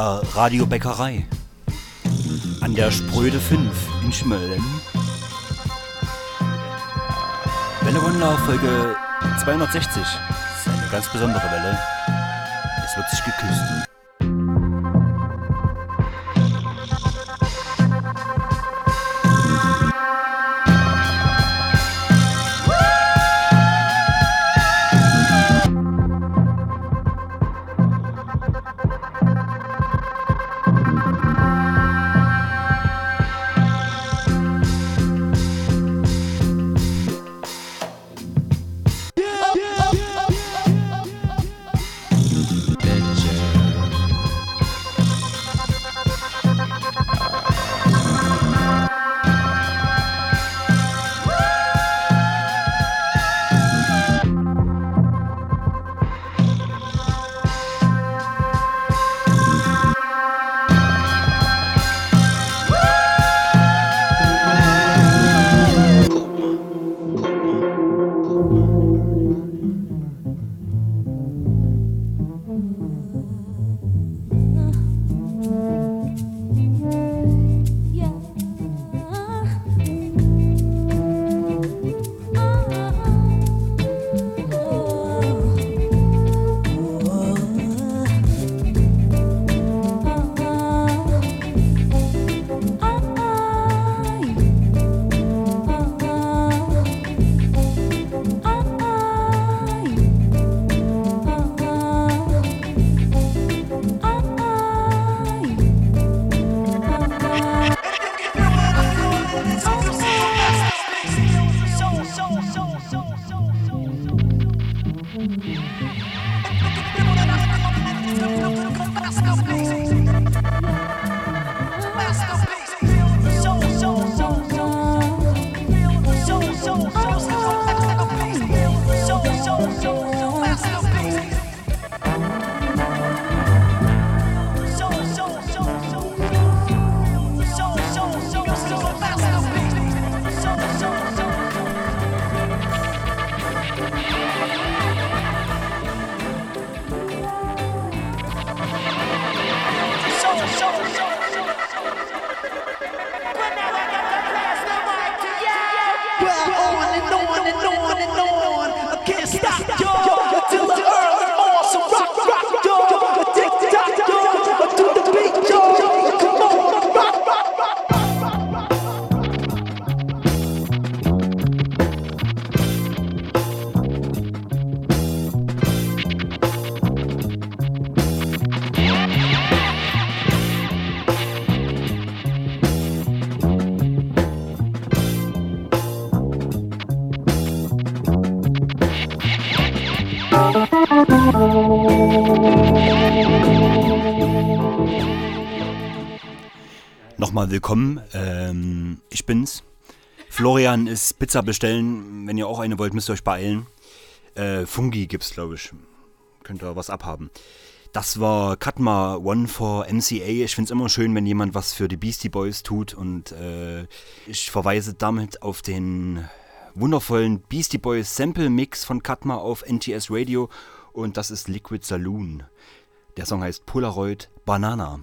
Der Radiobäckerei. An der Spröde 5 in Schmölln. Welle Wonder Folge 260. Das ist eine ganz besondere Welle. Es wird sich geküsst. Willkommen. Ähm, ich bin's. Florian ist Pizza bestellen. Wenn ihr auch eine wollt, müsst ihr euch beeilen. Äh, Fungi gibt's, glaube ich. Könnt ihr was abhaben. Das war Katma One for MCA. Ich finde es immer schön, wenn jemand was für die Beastie Boys tut und äh, ich verweise damit auf den wundervollen Beastie Boys Sample Mix von Katma auf NTS Radio und das ist Liquid Saloon. Der Song heißt Polaroid Banana.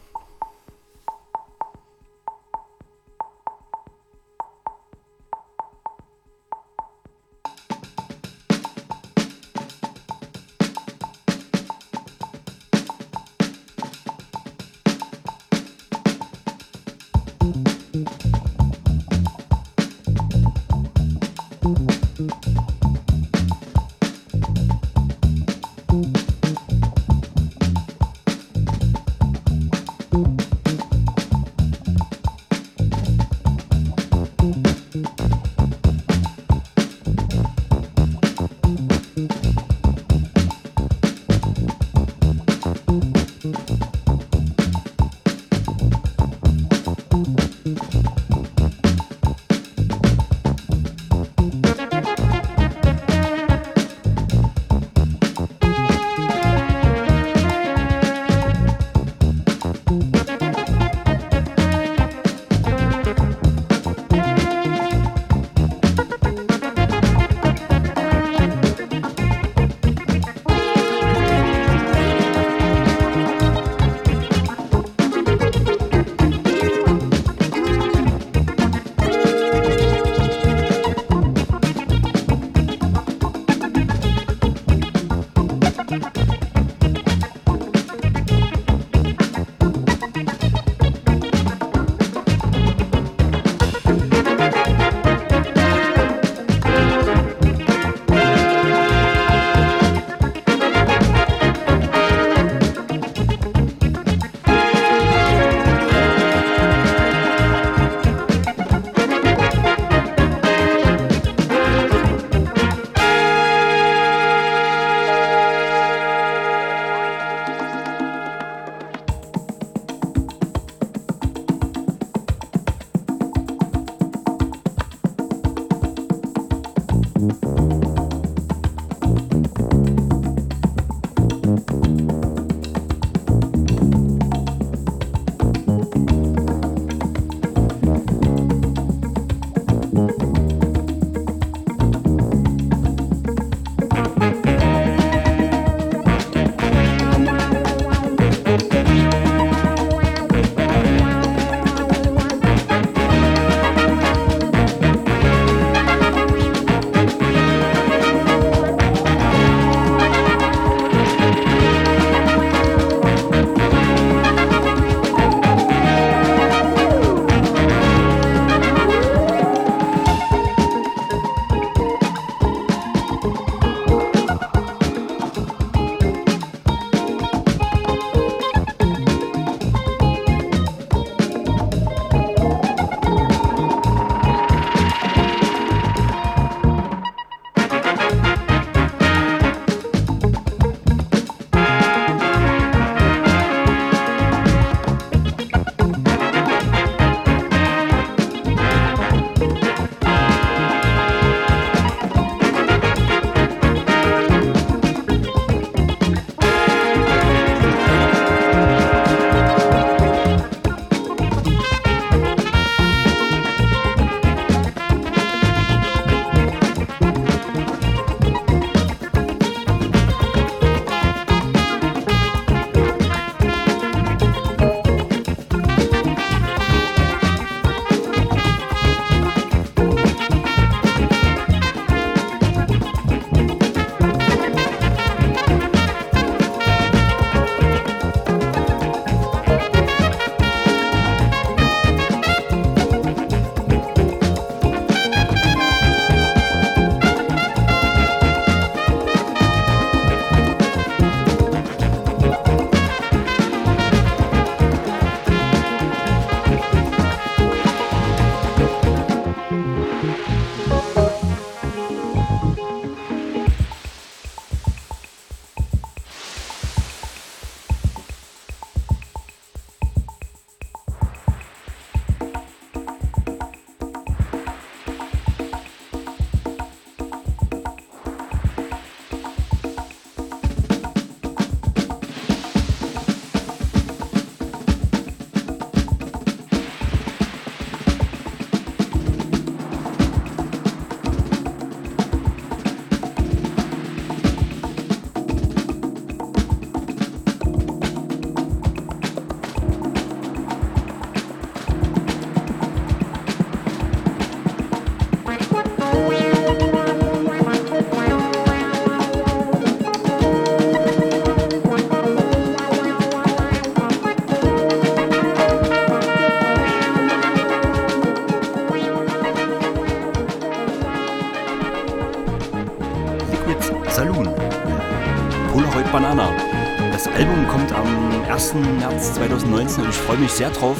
2019 und ich freue mich sehr drauf.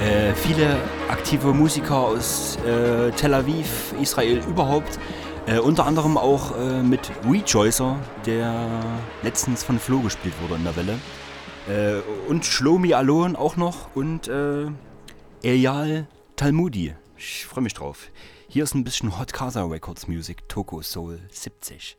Äh, viele aktive Musiker aus äh, Tel Aviv, Israel überhaupt. Äh, unter anderem auch äh, mit Rejoicer, der letztens von Flo gespielt wurde in der Welle. Äh, und Shlomi Alon auch noch und äh, Eyal Talmudi. Ich freue mich drauf. Hier ist ein bisschen Hot Casa Records Music, Toko Soul 70.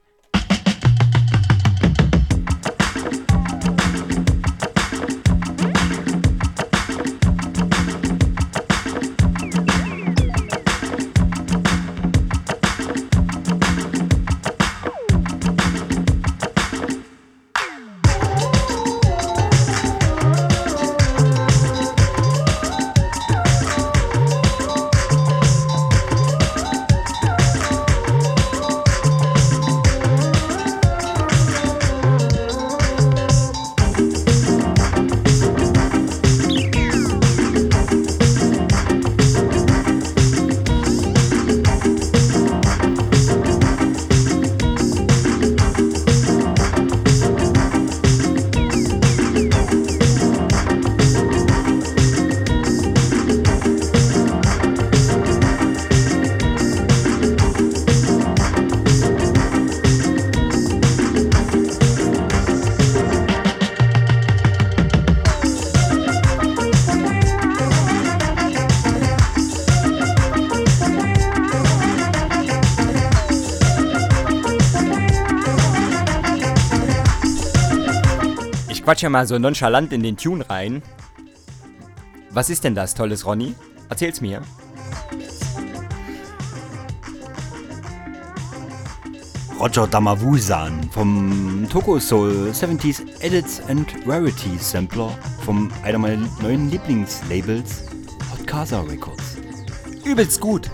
quatsch ja mal so nonchalant in den Tune rein. Was ist denn das Tolles, Ronny? Erzähl's mir. Roger Damavuzan vom Toko Soul 70s Edits and Rarities Sampler vom einer meiner neuen Lieblingslabels Hot Casa Records. Übelst gut.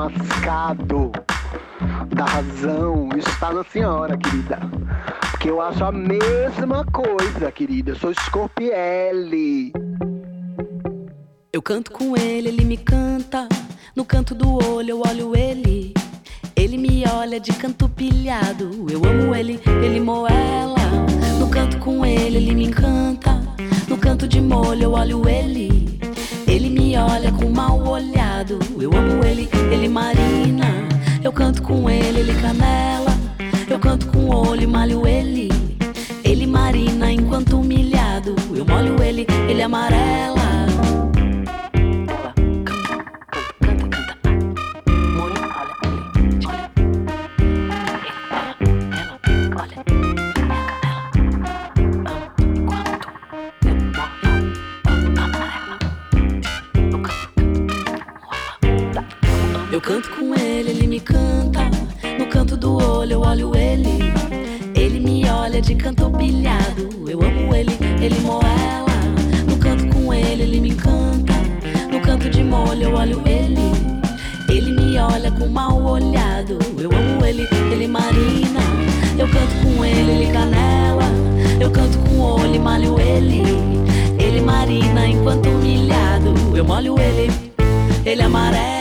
Mascado da razão está na senhora, querida. Porque eu acho a mesma coisa, querida. Eu sou Scorpielli. Eu canto com ele, ele me canta. No canto do olho eu olho ele. Ele me olha de canto pilhado. Eu amo ele, ele moela. No canto com ele, ele me encanta. No canto de molho eu olho ele. Ele me olha com mal olhado. Eu amo ele, ele marina. Eu canto com ele, ele canela. Eu canto com o olho malho ele. Ele marina enquanto humilhado. Eu molho ele, ele amarela. Canto com ele, ele me canta. No canto do olho eu olho ele. Ele me olha de canto pilhado. Eu amo ele, ele moela. No canto com ele, ele me encanta. No canto de molho eu olho ele. Ele me olha com mal olhado. Eu amo ele, ele marina. Eu canto com ele, ele canela. Eu canto com o olho malho ele. Ele marina enquanto humilhado. Eu molho ele, ele amarela.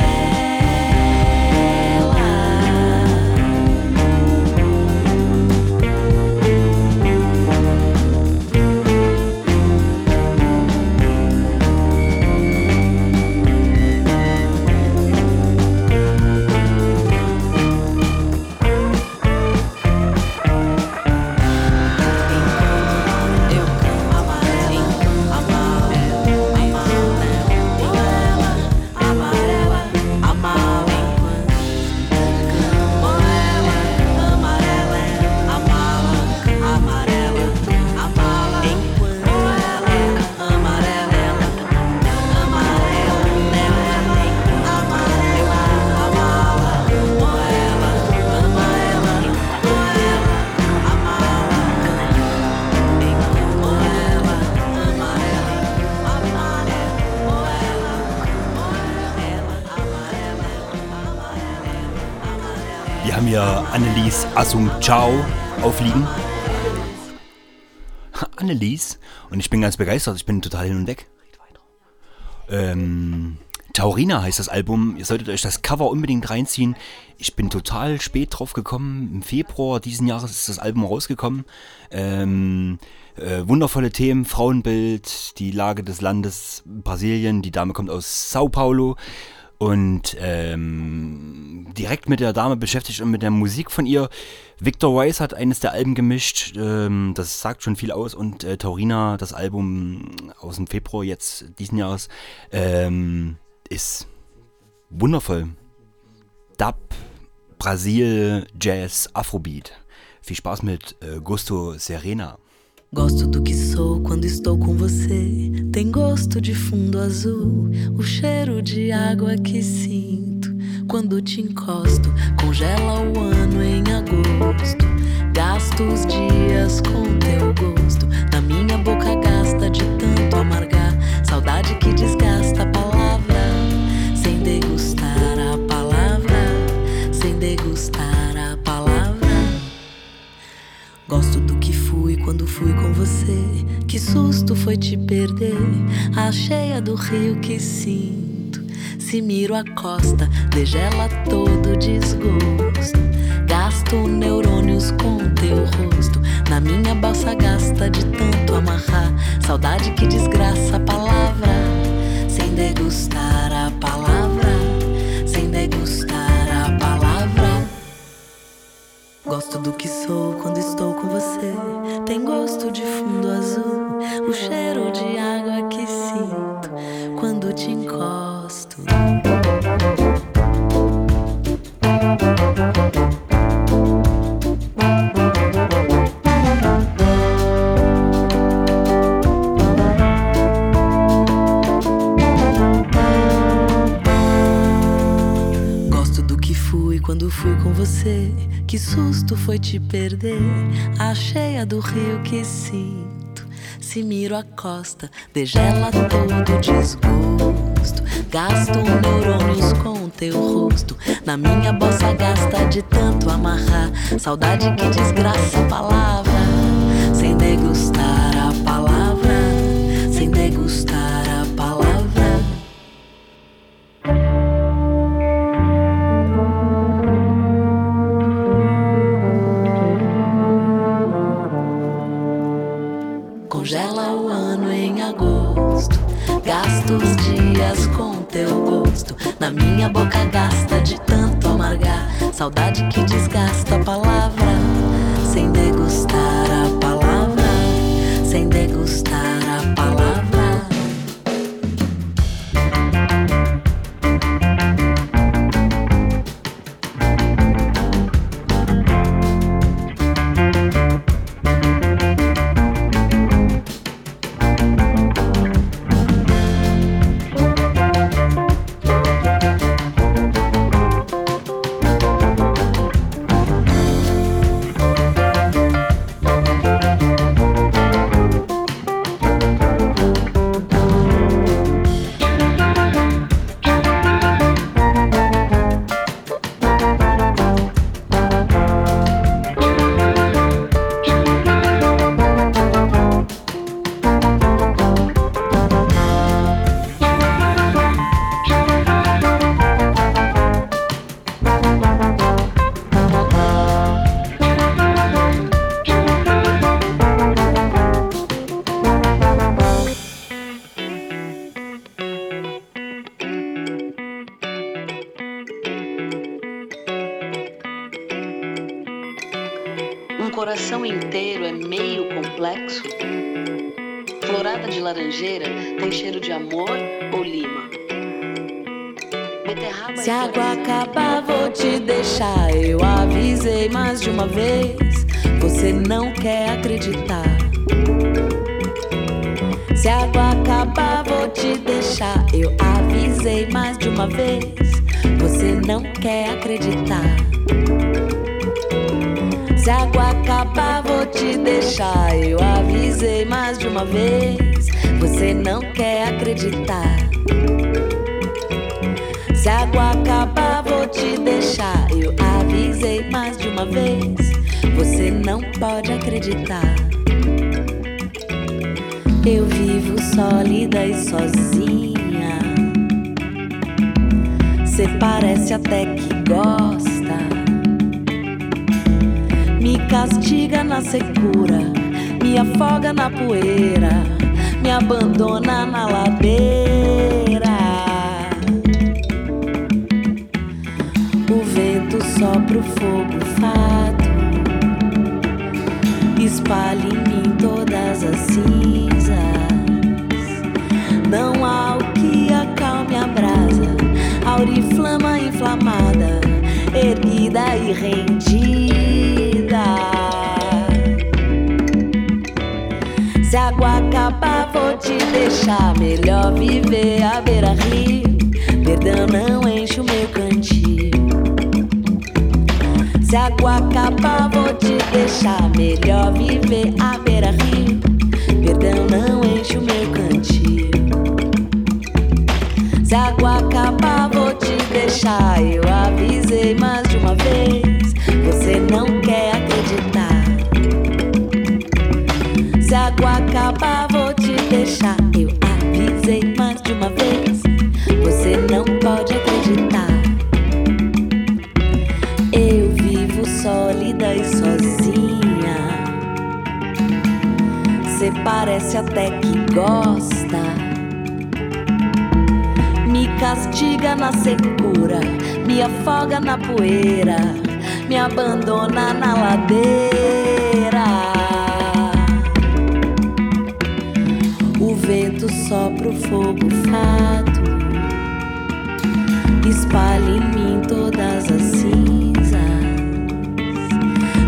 Ciao aufliegen. Annelies. Und ich bin ganz begeistert. Ich bin total hin und weg. Ähm, Taurina heißt das Album. Ihr solltet euch das Cover unbedingt reinziehen. Ich bin total spät drauf gekommen. Im Februar diesen Jahres ist das Album rausgekommen. Ähm, äh, wundervolle Themen, Frauenbild, die Lage des Landes Brasilien. Die Dame kommt aus Sao Paulo. Und ähm, direkt mit der Dame beschäftigt und mit der Musik von ihr. Victor Weiss hat eines der Alben gemischt, ähm, das sagt schon viel aus. Und äh, Taurina, das Album aus dem Februar jetzt diesen Jahres, ähm, ist wundervoll. Dub, Brasil, Jazz, Afrobeat. Viel Spaß mit äh, Gusto Serena. Gosto do que sou quando estou com você. Tem gosto de fundo azul, o cheiro de água que sinto quando te encosto. Congela o ano em agosto. Gasto os dias com teu gosto. Na minha boca gasta de tanto amargar. Saudade que desgasta a palavra. Sem degustar a palavra. Sem degustar a palavra. Gosto do quando fui com você. Que susto foi te perder. A cheia do rio que sinto. Se miro a costa, degela todo desgosto. Gasto neurônios com teu rosto. Na minha balsa gasta de tanto amarrar. Saudade que desgraça a palavra. Sem degustar a palavra. Gosto do que sou quando estou com você. Tem gosto de fundo azul, o cheiro de água que sinto quando te encosto. Gosto do que fui quando fui com você. Que susto foi te perder. A cheia do rio que sinto. Se miro a costa, degela todo desgosto. Gasto neurônios com teu rosto. Na minha bossa gasta de tanto amarrar. Saudade que desgraça a palavra. Sem degustar não quer acreditar. Se a água acabar, vou te deixar. Eu avisei mais de uma vez. Você não quer acreditar. Se a água acabar, vou te deixar. Eu avisei mais de uma vez. Você não pode acreditar. Eu vivo sólida e sozinha. Cê parece até que gosta. Me castiga na secura, me afoga na poeira, me abandona na ladeira. O vento sopra o fogo fato, espalha em mim todas as cinzas. Não há auriflama inflamada, erguida e rendida. Se a água acabar, vou te deixar. Melhor viver à beira-rio. Perdão não enche o meu cantil. Se a água acabar, vou te deixar. Melhor viver à beira-rio. Perdão não enche o meu cantil. Se a água acabar, vou deixar. Eu avisei mais de uma vez. Você não quer acreditar. Se a água acabar, vou te deixar. Eu avisei mais de uma vez. Você não pode acreditar. Eu vivo sólida e sozinha. Cê parece até que gosta. Me castiga na secura, me afoga na poeira, me abandona na ladeira. O vento sopra o fogo fato, espalha em mim todas as cinzas.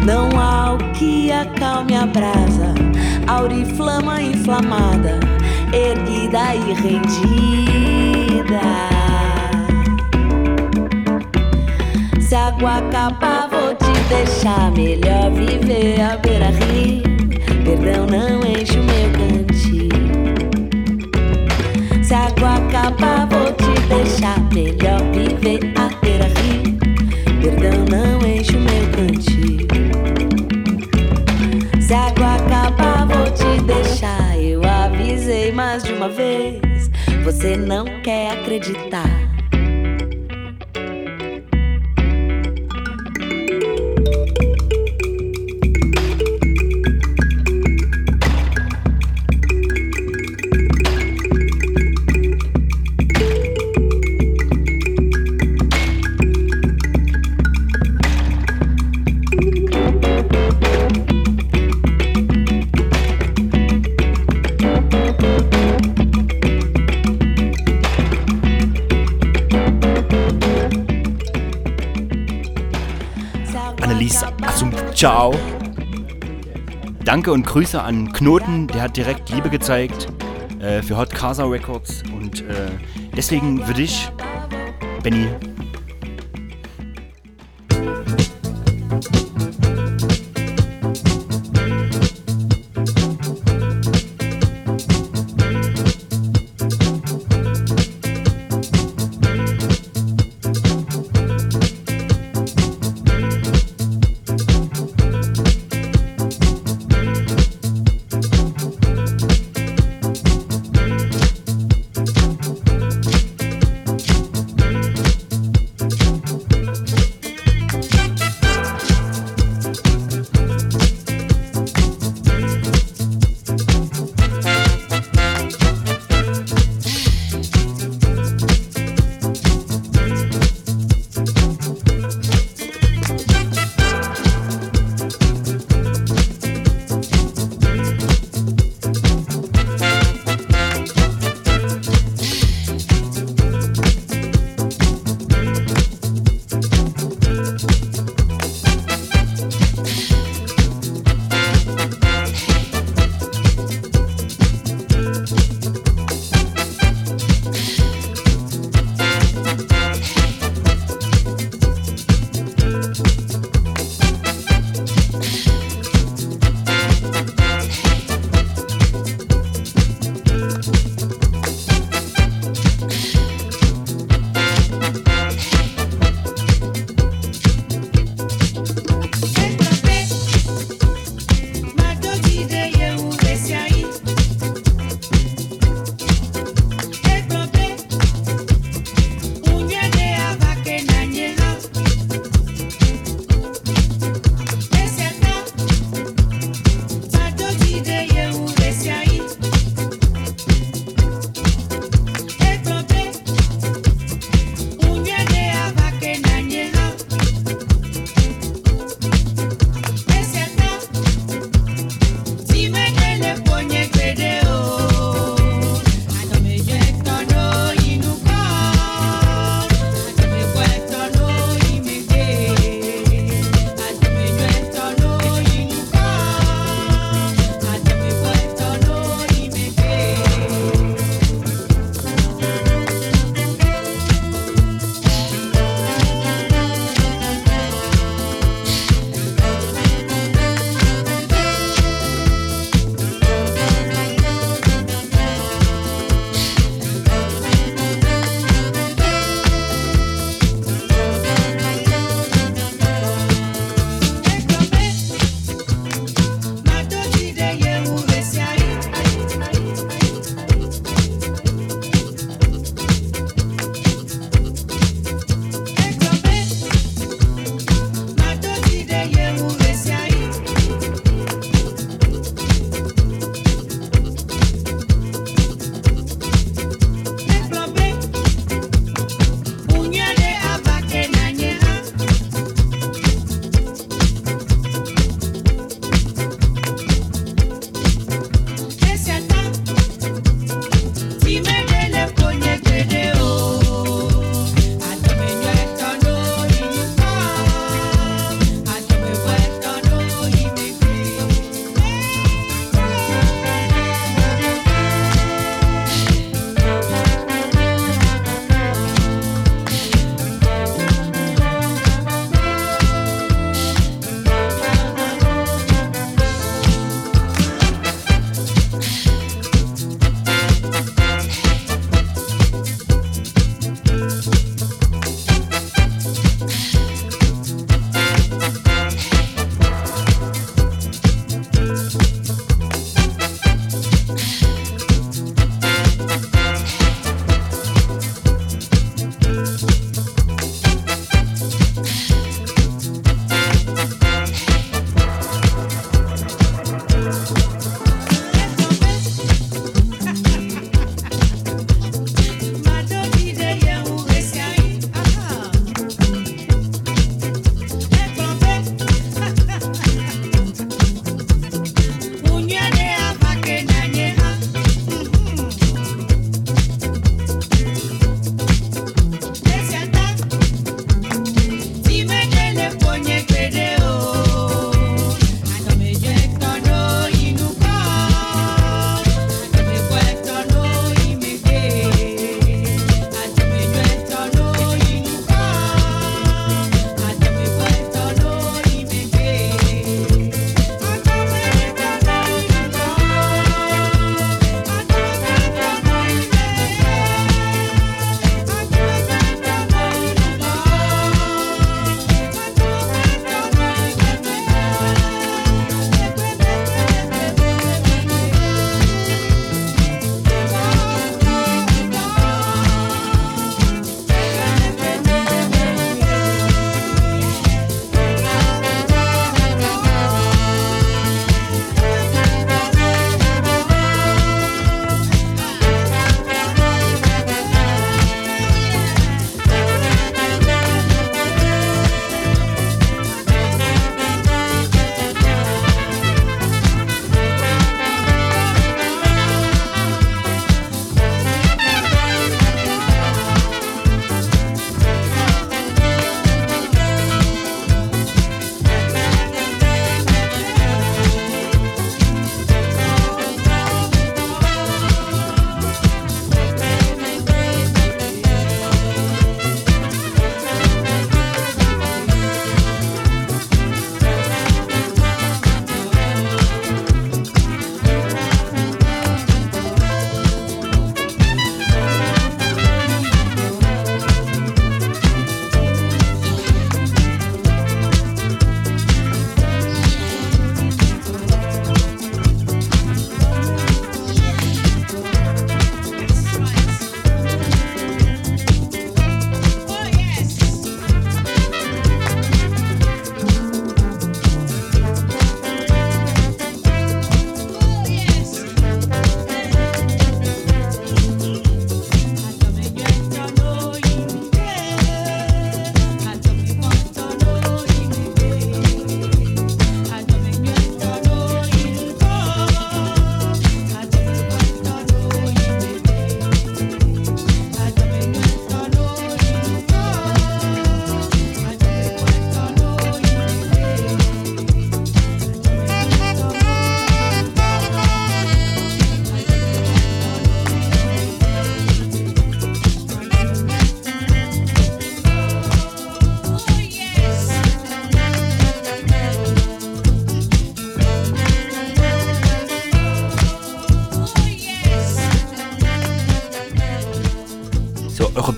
Não há o que acalme a brasa, auriflama inflamada, erguida e rendida. Se a água acabar, vou te deixar. Melhor viver à beira-rio. Perdão não enche o meu cantil. Se a água acabar, vou te deixar. Melhor viver a beira rio. Perdão não enche o meu cantil. Se a água acabar, vou te deixar. Eu avisei mais de uma vez. Você não quer acreditar. Danke und Grüße an Knoten, der hat direkt Liebe gezeigt äh, für Hot Casa Records. Und äh, deswegen würde ich, Benny,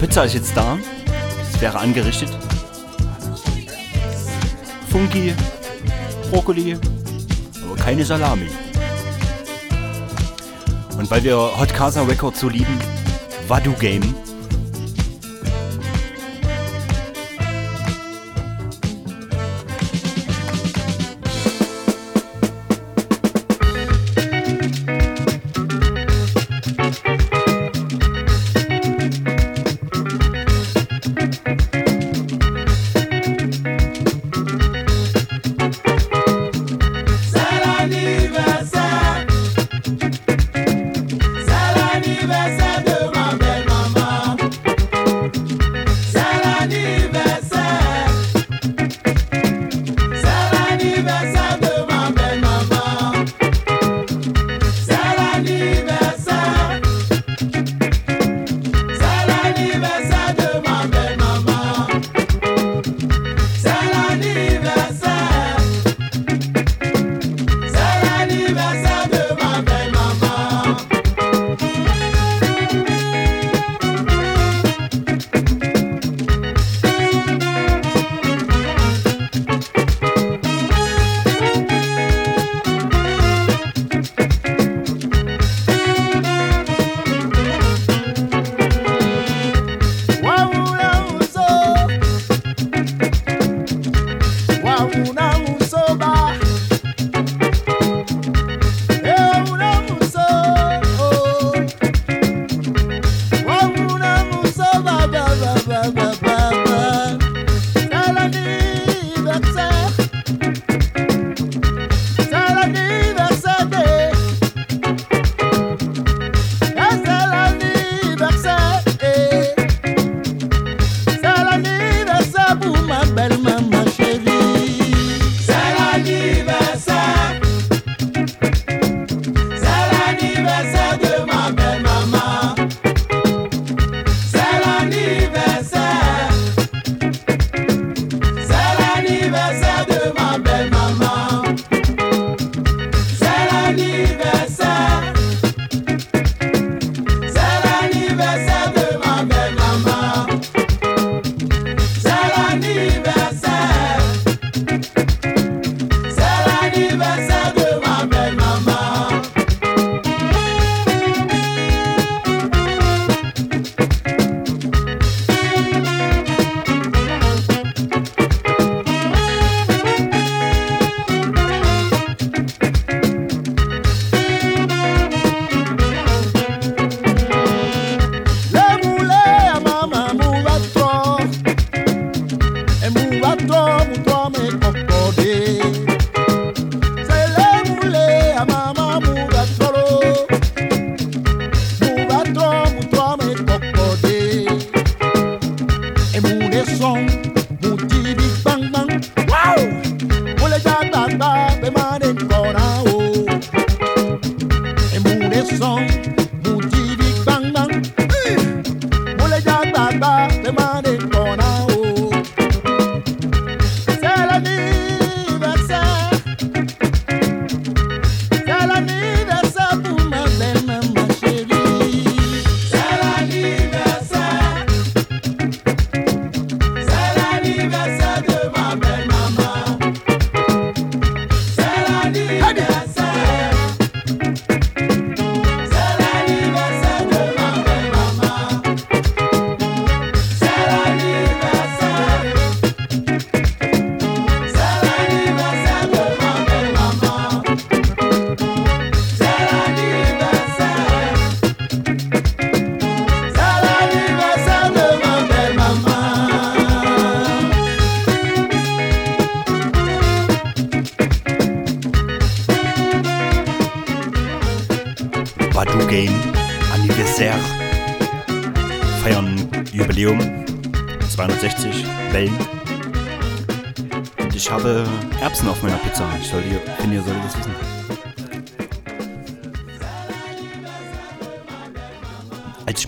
Pizza ist jetzt da. Es wäre angerichtet. Funky, Brokkoli, aber keine Salami. Und weil wir Hot Casa Records so lieben, Wadu Game.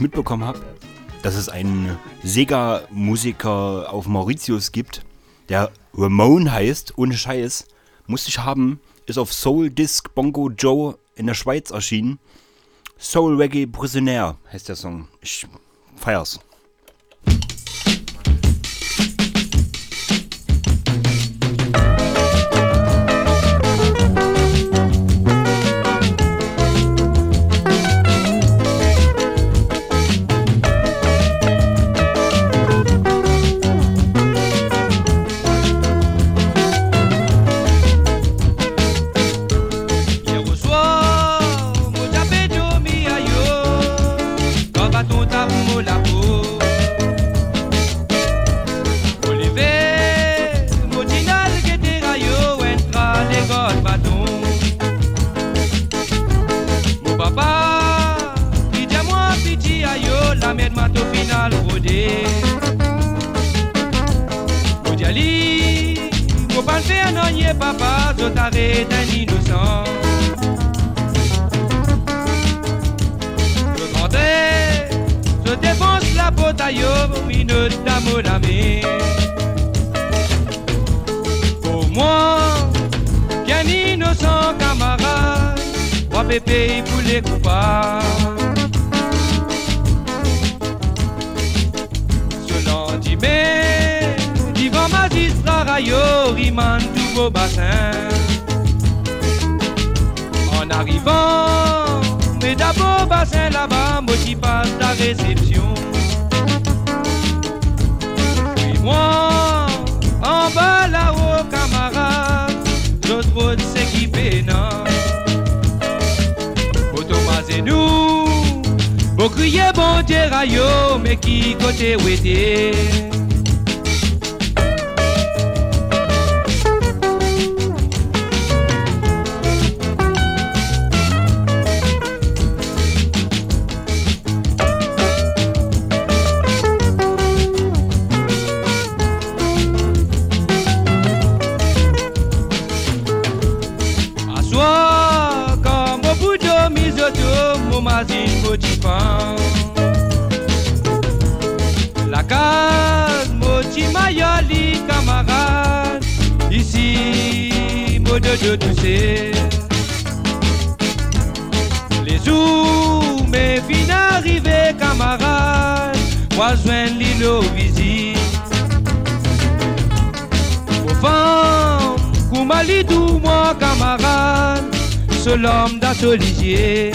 Mitbekommen habe, dass es einen Sega-Musiker auf Mauritius gibt, der Ramone heißt, ohne Scheiß, musste ich haben, ist auf Soul Disc Bongo Joe in der Schweiz erschienen. Soul Reggae Prisoner heißt der Song. Ich feier's. taré d'un innocent. Le grand se défonce la potaille, une dame d'amé. Pour moi, qu'un innocent camarade, trois bébés pour les coupables. Ce lundi, mais, divin magistrat, rayo, rimantou beau bassin. En arrivant, mais d'abord bassin là-bas, moi qui passe la réception. Puis moi, en bas là-haut, camarade, d'autres routes s'équiper, non. Au Thomas et nous, vous criez bon Dieu mais qui côté où était? fromagerie de pain. La case, moti mayoli, camarade. Ici, mode de. Les jours, mes fins arrivées, camarades. Moi, je l'îlot visite. Au vent, Koumali, moi, camarade. Seul homme d'atelier.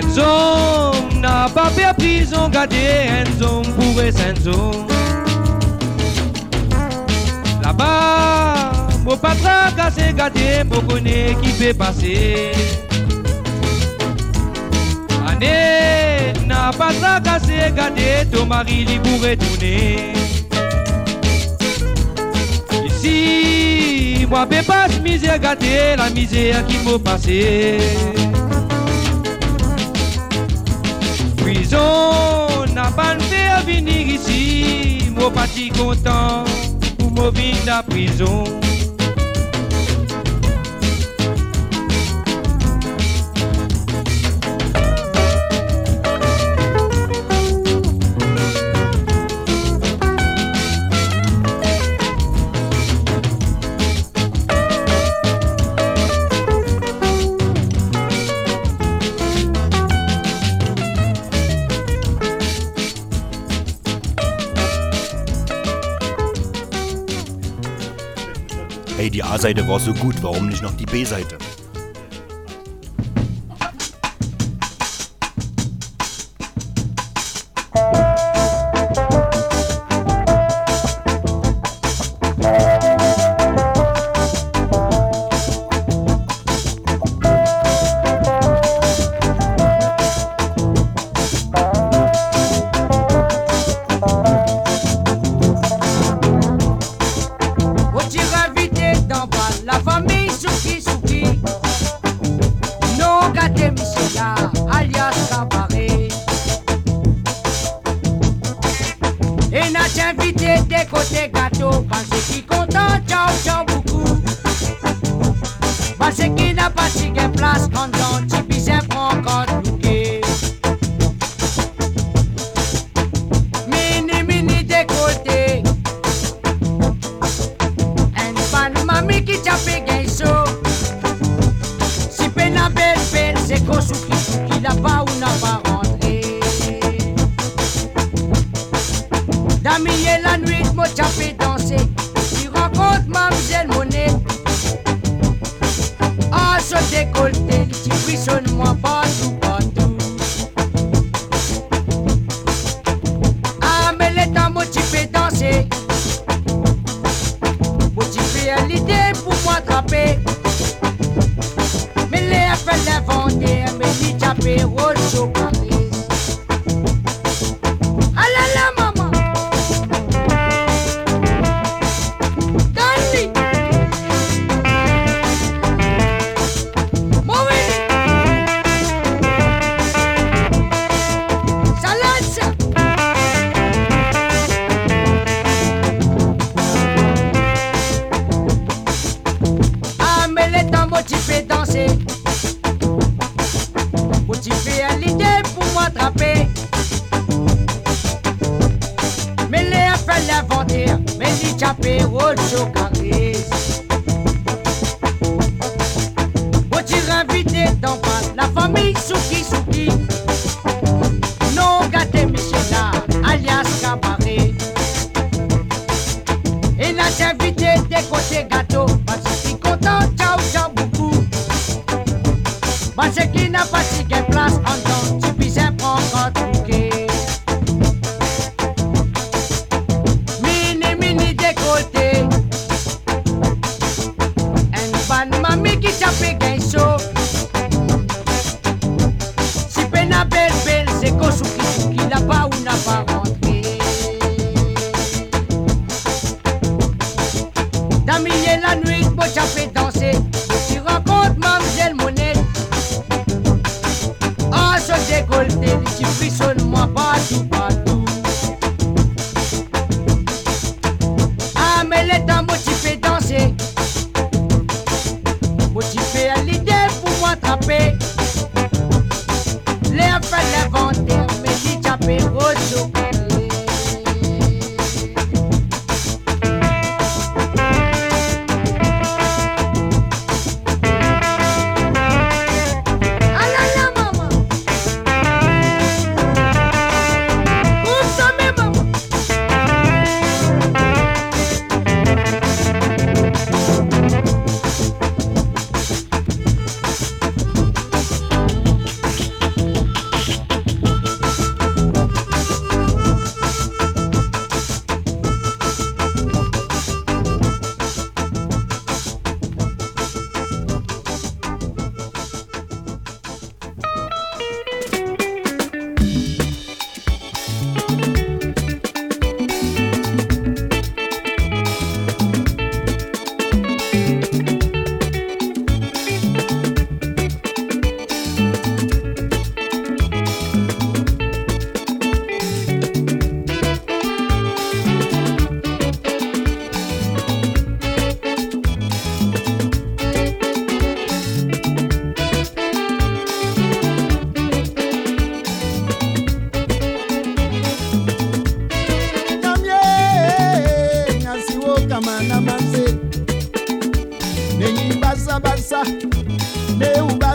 Enzo N'a pas fait prison, gardé Enzo pour Enzo Là-bas, mon patron a cassé, gardé Mon connaît qui fait passer. Année, n'a pas patron a cassé, Ton mari lui pour retourner Ici, moi, ben pas misère, gardé La misère qui m'a passer Prison n'a pas fait venir ici, moi, parti content pour de la prison. Die A-Seite war so gut, warum nicht noch die B-Seite?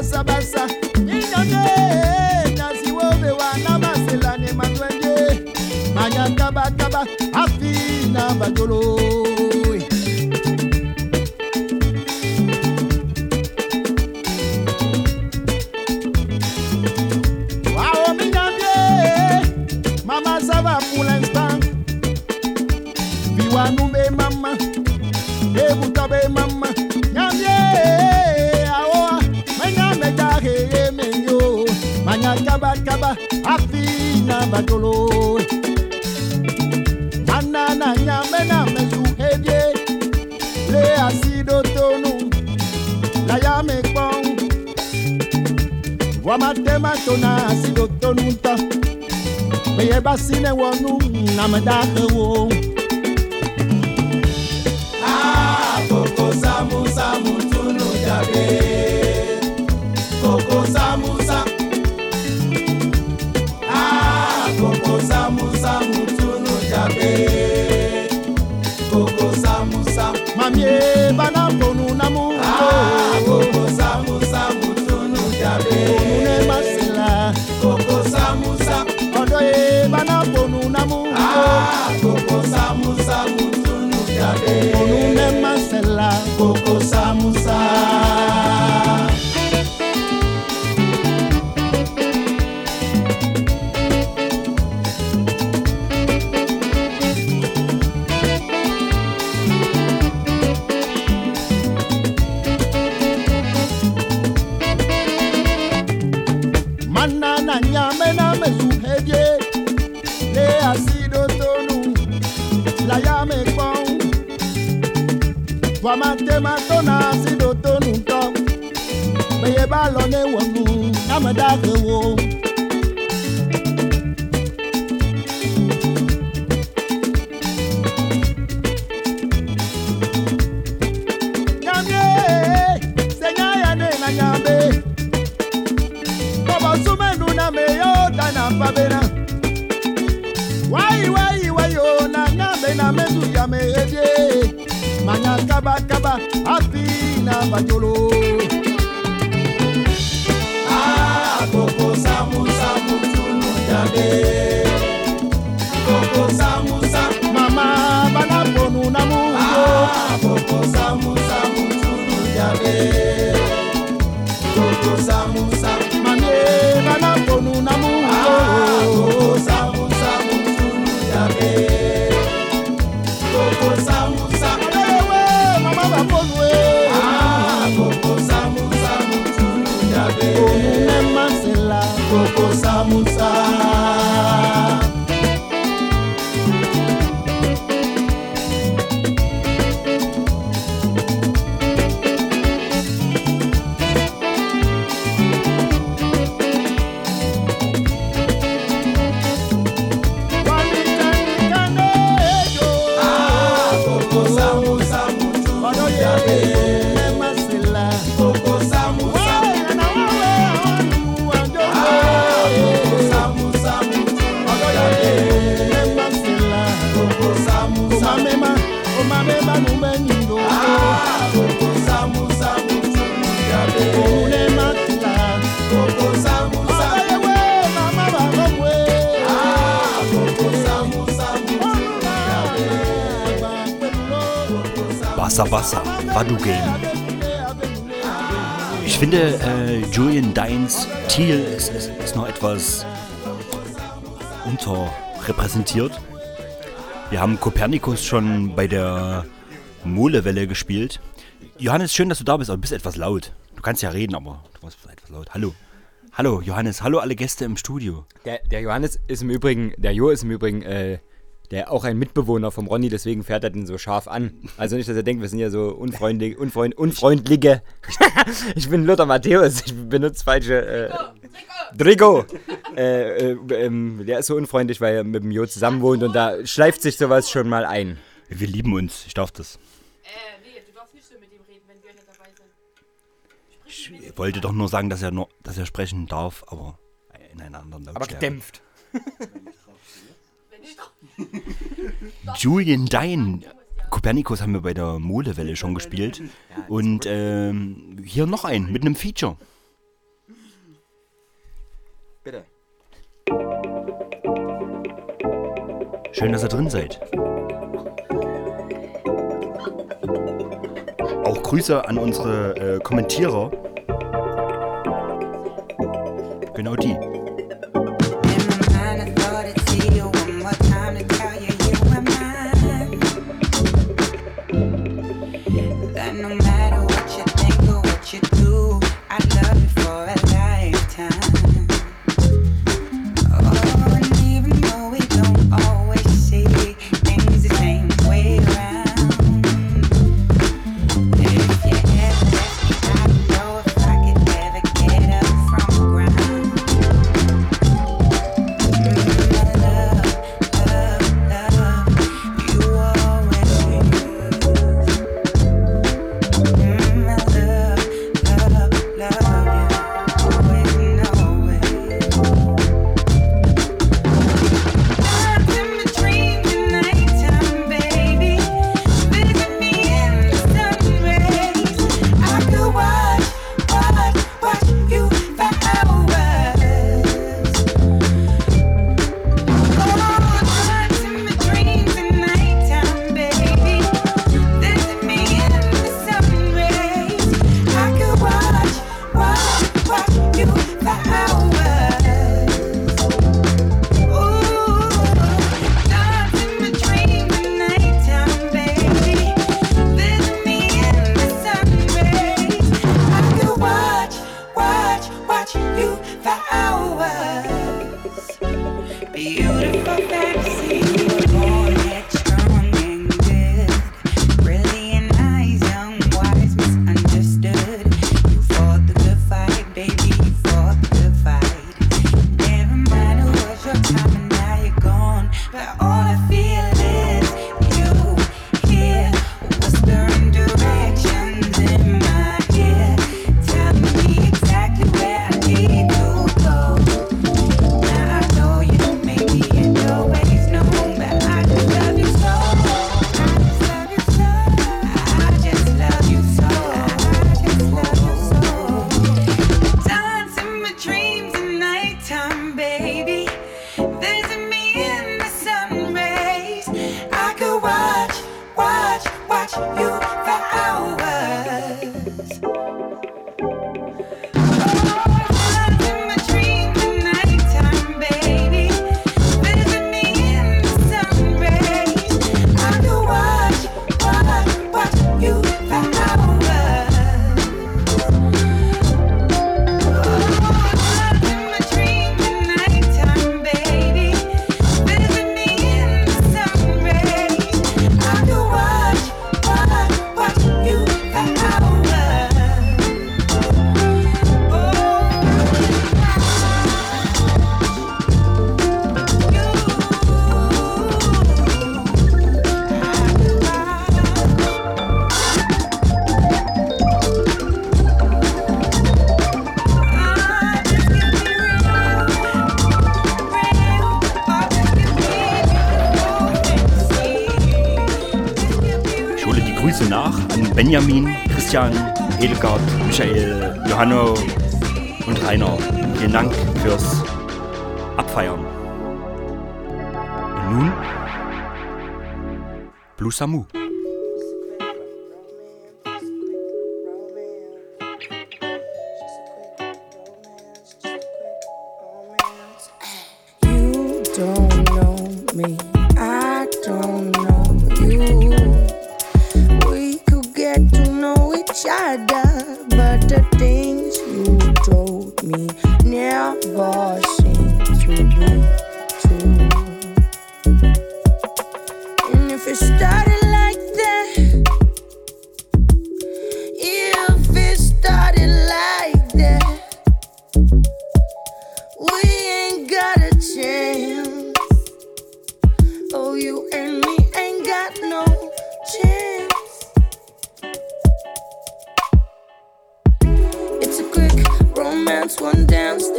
basa basa. Wana maselane Manya nyamba Anana nyame na mezu hedie. Le asido tonu La yame kpon Wama tema tona asido tonu ta. Meye basine wonu namedake wo Ah, koko samu samu tunu jabe Wasser, Wadu Game. Ich finde, äh, Julian Dines Thiel ist, ist, ist noch etwas unterrepräsentiert. Wir haben Kopernikus schon bei der Molewelle gespielt. Johannes, schön, dass du da bist, aber du bist etwas laut. Du kannst ja reden, aber du warst etwas laut. Hallo. Hallo, Johannes. Hallo, alle Gäste im Studio. Der, der Johannes ist im Übrigen, der Jo ist im Übrigen, äh, der auch ein Mitbewohner vom Ronny, deswegen fährt er den so scharf an. Also nicht, dass er denkt, wir sind ja so unfreundlich, unfreund, unfreundliche. ich bin Luther Matthäus, ich benutze falsche. Äh, Drigo! äh, äh, ähm, der ist so unfreundlich, weil er mit dem Jo zusammen wohnt und da schleift sich sowas schon mal ein. Wir lieben uns, ich darf das. Äh, nee, du darfst nicht so mit ihm reden, wenn wir nicht dabei sind. Ich wollte doch nur sagen, dass er, nur, dass er sprechen darf, aber in einer anderen Aber Lautstärke. gedämpft. Julian Dine. Kopernikus haben wir bei der Molewelle schon gespielt. Und ähm, hier noch ein mit einem Feature. Bitte. Schön, dass ihr drin seid. Auch Grüße an unsere äh, Kommentierer. Genau die. Benjamin, Christian, Edelgard, Michael, Johanno und Rainer. Vielen Dank fürs Abfeiern. Und nun Blue Samu.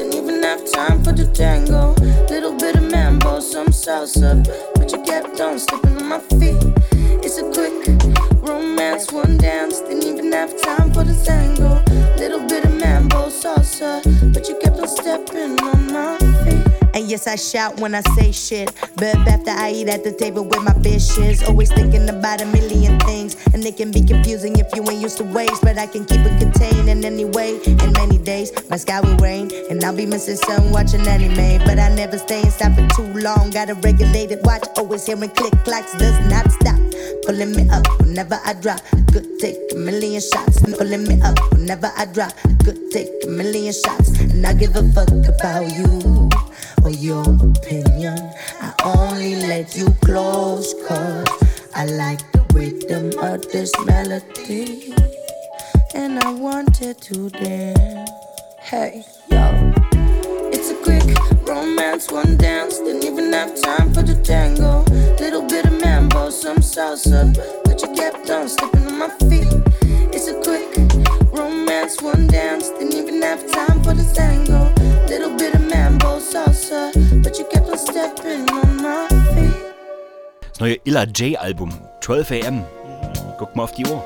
Didn't even have time for the tango. Little bit of mambo, some salsa, but you kept on slipping on my feet. It's a quick romance, one dance. Didn't even have time for the tango. Little bit of mambo, salsa, but you kept on stepping on yes, I shout when I say shit. But after I eat at the table with my bitches, always thinking about a million things. And it can be confusing if you ain't used to ways. But I can keep it contained in any way. And many days, my sky will rain. And I'll be missing sun watching anime. But I never stay inside for too long. Got a regulated watch, always hearing click clacks, does not stop. Pulling me up whenever I drop. Could take a million shots. Pulling me up whenever I drop. Could take a million shots. And I give a fuck about you or your opinion. I only let you close cause I like the rhythm of this melody. And I wanted to dance. Hey, yo. It's a quick romance, one dance. Didn't even have time for the tango. Little bit of mambo, some salsa. But you kept on stepping on my feet. It's a quick romance, one dance. Didn't even have time for the tango. Little bit of mambo, salsa. But you kept on stepping on my feet. Das neue Illa J Album, 12 AM. Guck mal auf die Uhr.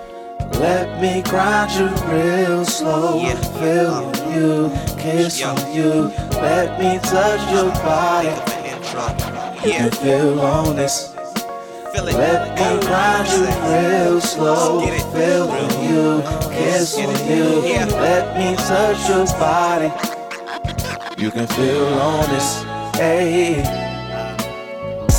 Let me grind you real slow. Feel you, kiss on you. Let me touch your body. You feel on this. Let me grind you real slow. Feel you, kiss on you. Let me touch your body. You can feel on this. Hey.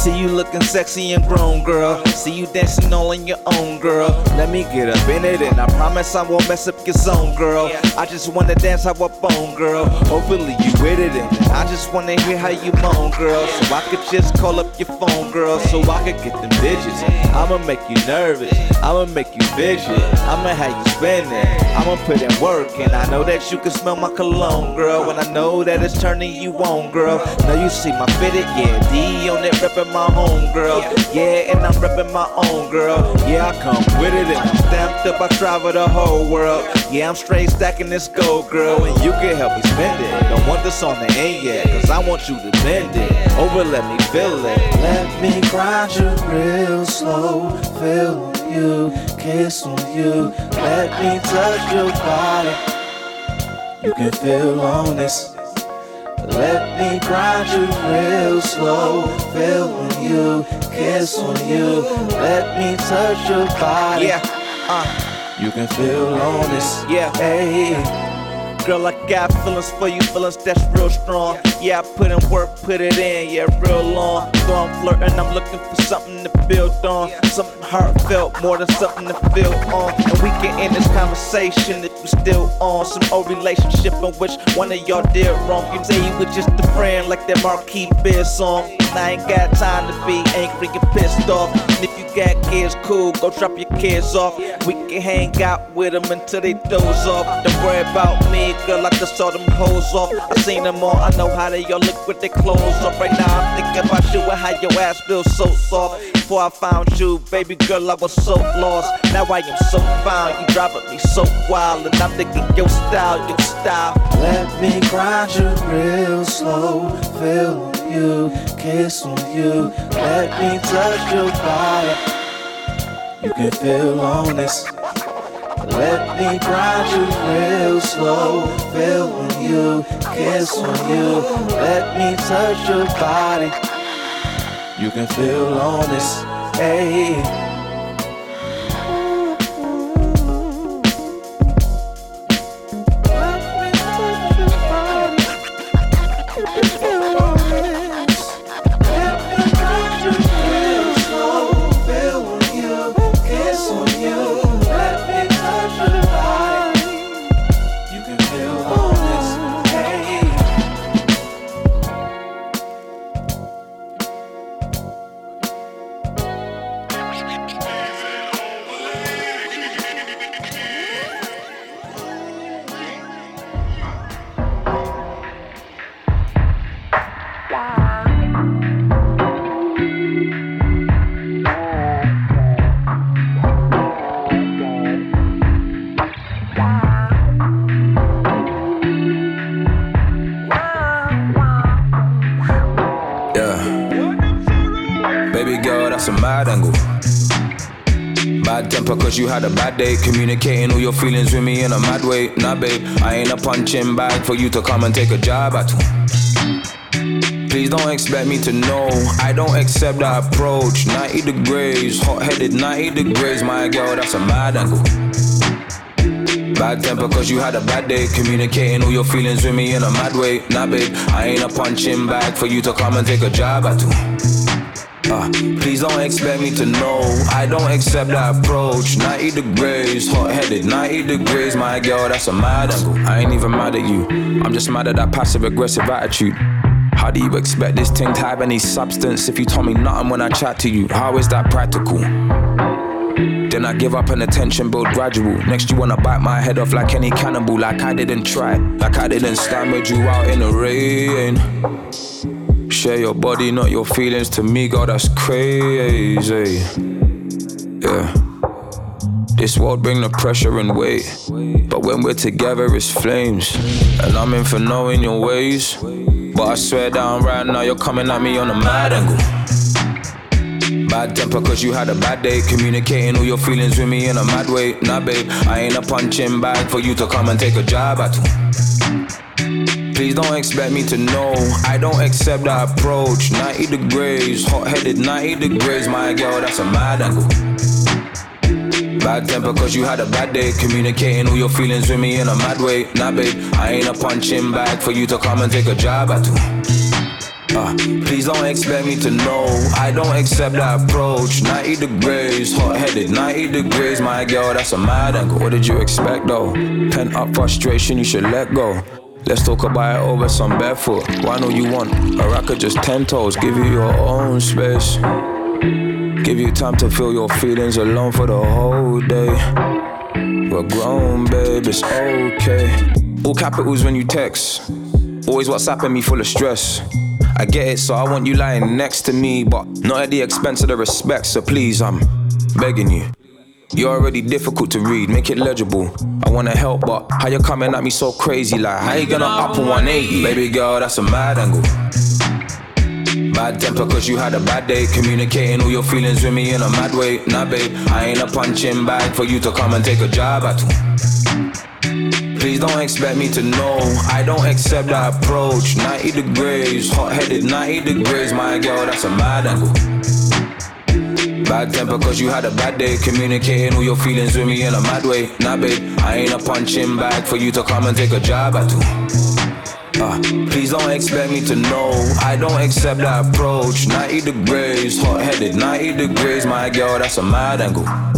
See you looking sexy and grown, girl. See you dancing all on your own, girl. Let me get up in it, and I promise I won't mess up your zone, girl. I just wanna dance how I bone, girl. Hopefully you with it, and I just wanna hear how you moan, girl. So I could just call up your phone, girl, so I could get them digits. I'ma make you nervous. I'ma make you vicious. I'ma have you spending. I'ma put in work, and I know that you can smell my cologne, girl. And I know that it's turning you on, girl. Now you see my fitted, yeah. D on it, reppin' my home, girl. Yeah, and I'm reppin' my own, girl. Yeah, I come with it, and I'm stamped up. I travel the whole world. Yeah, I'm straight stacking this gold, girl, and you can help me spend it. Don't want this on the end yet, cause I want you to bend it. Over, let me feel it. Let me grind you real slow. Feel you, kiss on you. Let me touch your body. You can feel on this. Let me grind you real slow. Feel on you, kiss on you. Let me touch your body. Yeah, uh, you can feel on this. Yeah, hey. Girl, I got feelings for you, feelings that's real strong. Yeah, I put in work, put it in, yeah, real long. So I'm flirting, I'm looking for something to build on. Something heartfelt, more than something to feel on. And we can end this conversation if you still on some old relationship in which one of y'all did wrong. You say you were just a friend, like that Marquis Beer song. And I ain't got time to be angry and pissed off. And if you got kids, cool, go drop your kids off. We can hang out with them until they doze off. Don't worry about me, girl, I just saw them hoes off. I seen them all, I know how they all look with their clothes off. Right now, I'm thinking about you and how your ass feels so soft. Before I found you, baby girl, I was so lost. Now I am so fine, you driving me so wild. And I'm thinking your style, your style. Let me grind you real slow. Feel you, kiss on you. Let me touch your body. You can feel on this. Let me grind you real slow. Feel when you kiss on you. Let me touch your body. You can feel on this. Hey. Had a bad day Communicating all your feelings with me in a mad way. Nah babe, I ain't a punching bag for you to come and take a job at. Please don't expect me to know. I don't accept that approach. 90 degrees, hot-headed 90 degrees. My girl, that's a mad angle. Bad temper cause you had a bad day Communicating all your feelings with me in a mad way. Nah babe, I ain't a punching bag for you to come and take a job at uh, please don't expect me to know. I don't accept that approach. 90 degrees, hot headed, 90 degrees, my girl, that's a mad angle. I ain't even mad at you. I'm just mad at that passive aggressive attitude. How do you expect this thing to have any substance if you told me nothing when I chat to you? How is that practical? Then I give up and attention build gradual. Next, you wanna bite my head off like any cannibal, like I didn't try, like I didn't stand with you out in the rain. Share your body, not your feelings to me, God, that's crazy. Yeah. This world bring the pressure and weight. But when we're together, it's flames. And I'm in for knowing your ways. But I swear down right now, you're coming at me on a mad angle. Bad temper cause you had a bad day Communicating all your feelings with me in a mad way Nah babe, I ain't a punching bag for you to come and take a jab at Please don't expect me to know. I don't accept that approach. 90 degrees, hot-headed 90 degrees. My girl, that's a mad angle. Bad temper cause you had a bad day. Communicating all your feelings with me in a mad way. Nah babe, I ain't a punching bag for you to come and take a job at uh, please don't expect me to know. I don't accept that approach. 90 degrees, hot-headed 90 degrees. My girl, that's a mad angle. What did you expect though? Pent up frustration, you should let go Let's talk about it over some barefoot Why know you want? I could just ten toes Give you your own space Give you time to feel your feelings alone for the whole day We're grown, babe, it's okay All capitals when you text Always WhatsApping me full of stress I get it, so I want you lying next to me, but not at the expense of the respect. So please, I'm begging you. You're already difficult to read, make it legible. I wanna help, but how you coming at me so crazy? Like, how you gonna up a 180? Baby girl, that's a mad angle. Bad temper cause you had a bad day Communicating all your feelings with me in a mad way Nah babe, I ain't a punching bag for you to come and take a job at Please don't expect me to know I don't accept that approach 90 degrees, hot-headed 90 degrees My girl, that's a mad angle Bad temper cause you had a bad day. Communicating all your feelings with me in a mad way. Nah babe, I ain't a punching bag for you to come and take a job at. Uh, please don't expect me to know. I don't accept that approach. 90 degrees, hot-headed 90 degrees. My girl, that's a mad angle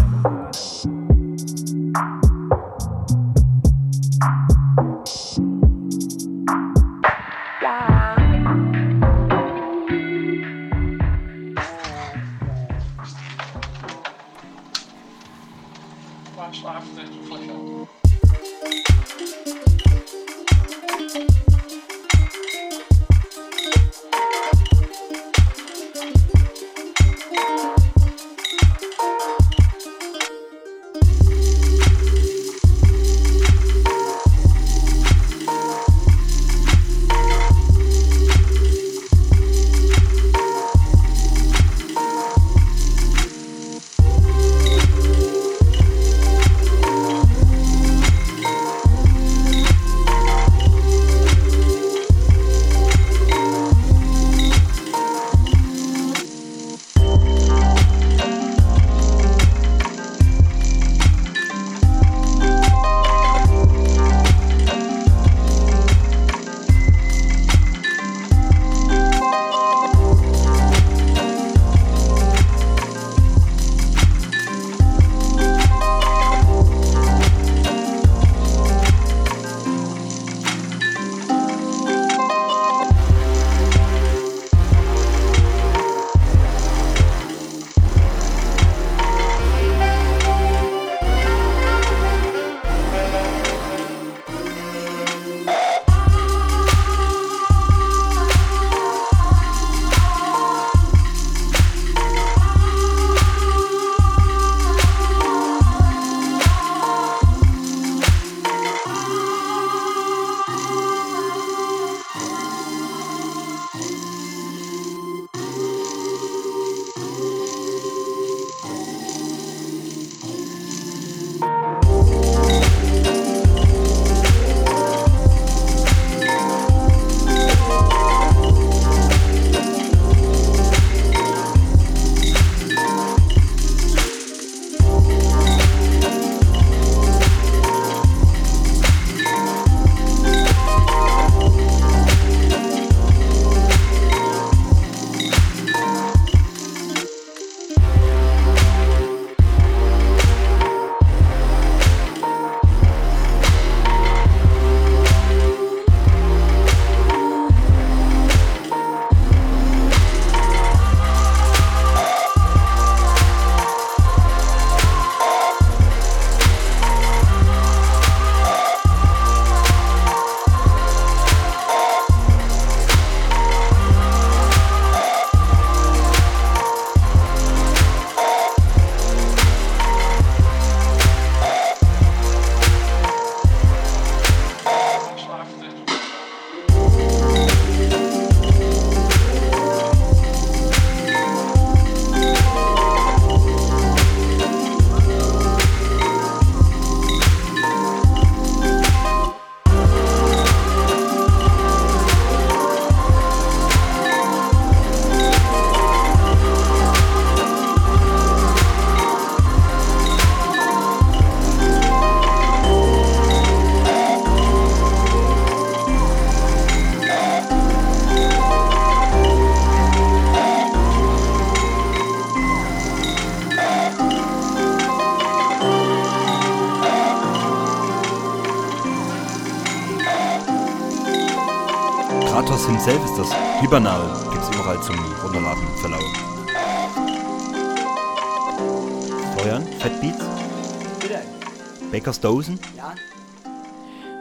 Dosen. Ja?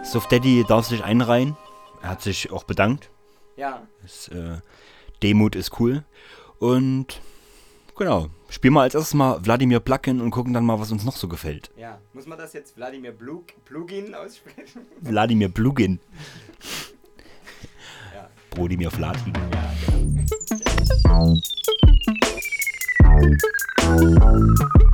Soft Daddy darf sich einreihen. Er hat sich auch bedankt. Ja. Das, äh, Demut ist cool. Und genau, spielen wir als erstes mal Wladimir Plugin und gucken dann mal, was uns noch so gefällt. Ja. Muss man das jetzt Wladimir Blug, Plugin aussprechen? Wladimir Plugin. Ja. Brodimir Vladi.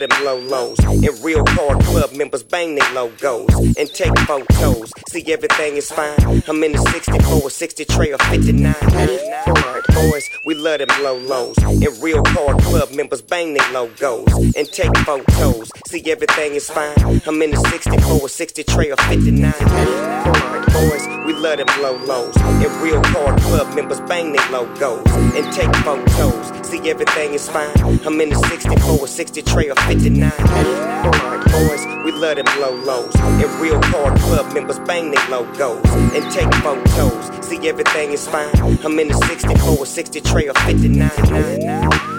Them low lows. And real car club members bang their logos and take photos. See everything is fine. I'm in the 64, 60 tray or 59. Boys, we love them low lows. And real car club members bang their logos and take photos. See everything is fine. I'm in the 64, 60 tray or 59. Boys, love them low lows. And real car club members bang their logos and take photos. See everything is fine. I'm in the 64, 60 tray or 59. Boys, we love them low lows. And real car club members bang their logos and take photos. See everything is fine. I'm in the 64, 60 tray or 59.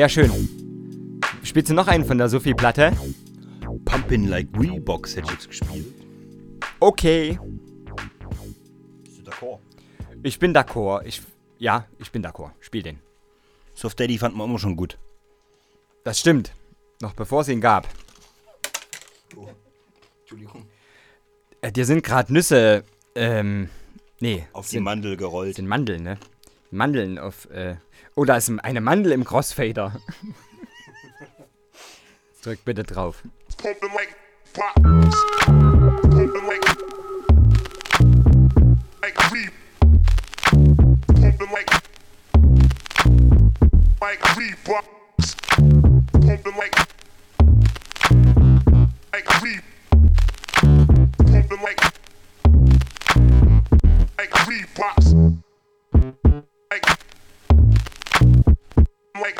Sehr schön. Spielst du noch einen von der Sophie-Platte? Pumpin' Like Reeboks hätte ich jetzt gespielt. Okay. Bist du d'accord? Ich bin d'accord. Ich, ja, ich bin d'accord. Spiel den. Soft Daddy fand man immer schon gut. Das stimmt. Noch bevor es ihn gab. Entschuldigung. Äh, dir sind gerade Nüsse, ähm, nee. Auf die sind, Mandel gerollt. sind Mandeln, ne? Mandeln auf, äh, oh, da ist eine Mandel im Crossfader. Drück bitte drauf. Like Wake.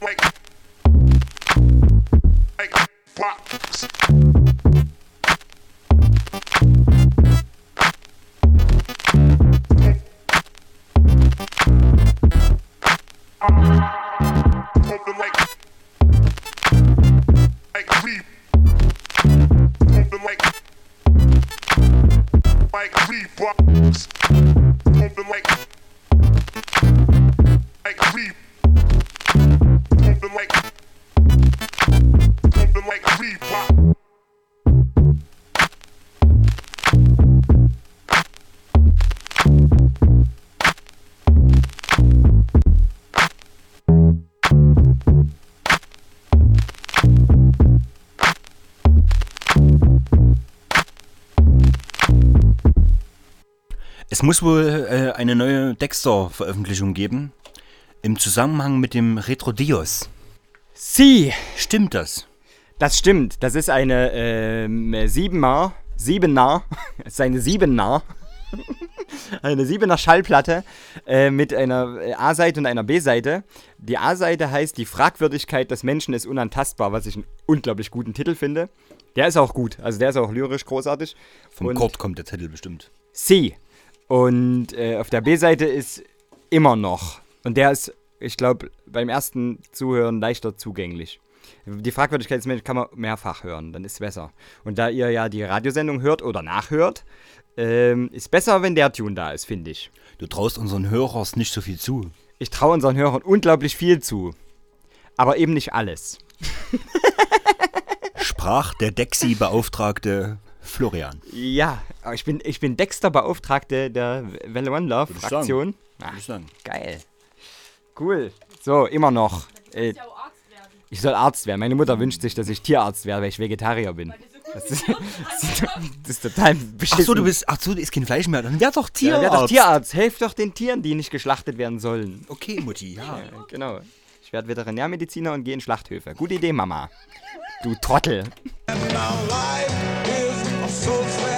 Wake. Wake. Plops. Es muss wohl äh, eine neue Dexter-Veröffentlichung geben. Im Zusammenhang mit dem Retro Dios. Sie! Stimmt das? Das stimmt. Das ist eine ähm, Siebener, Siebener, es ist eine Siebener, eine Siebener Schallplatte äh, mit einer äh, A-Seite und einer B-Seite. Die A-Seite heißt Die Fragwürdigkeit des Menschen ist unantastbar, was ich einen unglaublich guten Titel finde. Der ist auch gut, also der ist auch lyrisch großartig. Vom Und- Kurt kommt der Titel bestimmt. Sie. Und äh, auf der B-Seite ist immer noch. Und der ist, ich glaube, beim ersten Zuhören leichter zugänglich. Die Fragwürdigkeit des Menschen kann man mehrfach hören, dann ist es besser. Und da ihr ja die Radiosendung hört oder nachhört, ähm, ist besser, wenn der Tune da ist, finde ich. Du traust unseren Hörers nicht so viel zu. Ich traue unseren Hörern unglaublich viel zu. Aber eben nicht alles. Sprach der Dexi-Beauftragte Florian. Ja, ich bin, ich bin Dexter-Beauftragte der Welle One Love Würde ich Fraktion. sagen. Würde ich sagen. Geil. Cool. So, immer noch. Äh, ich soll Arzt werden. Meine Mutter wünscht sich, dass ich Tierarzt werde, weil ich Vegetarier bin. Das ist, das ist total beschissen. Ach so, du bist, ach so, du isst kein Fleisch mehr. Dann wär doch Ja, Tierarzt. werd doch Tierarzt. Helf doch den Tieren, die nicht geschlachtet werden sollen. Okay, Mutti, ja. Ja, genau. Ich werde Veterinärmediziner und gehe in Schlachthöfe. Gute Idee, Mama. Du Trottel. So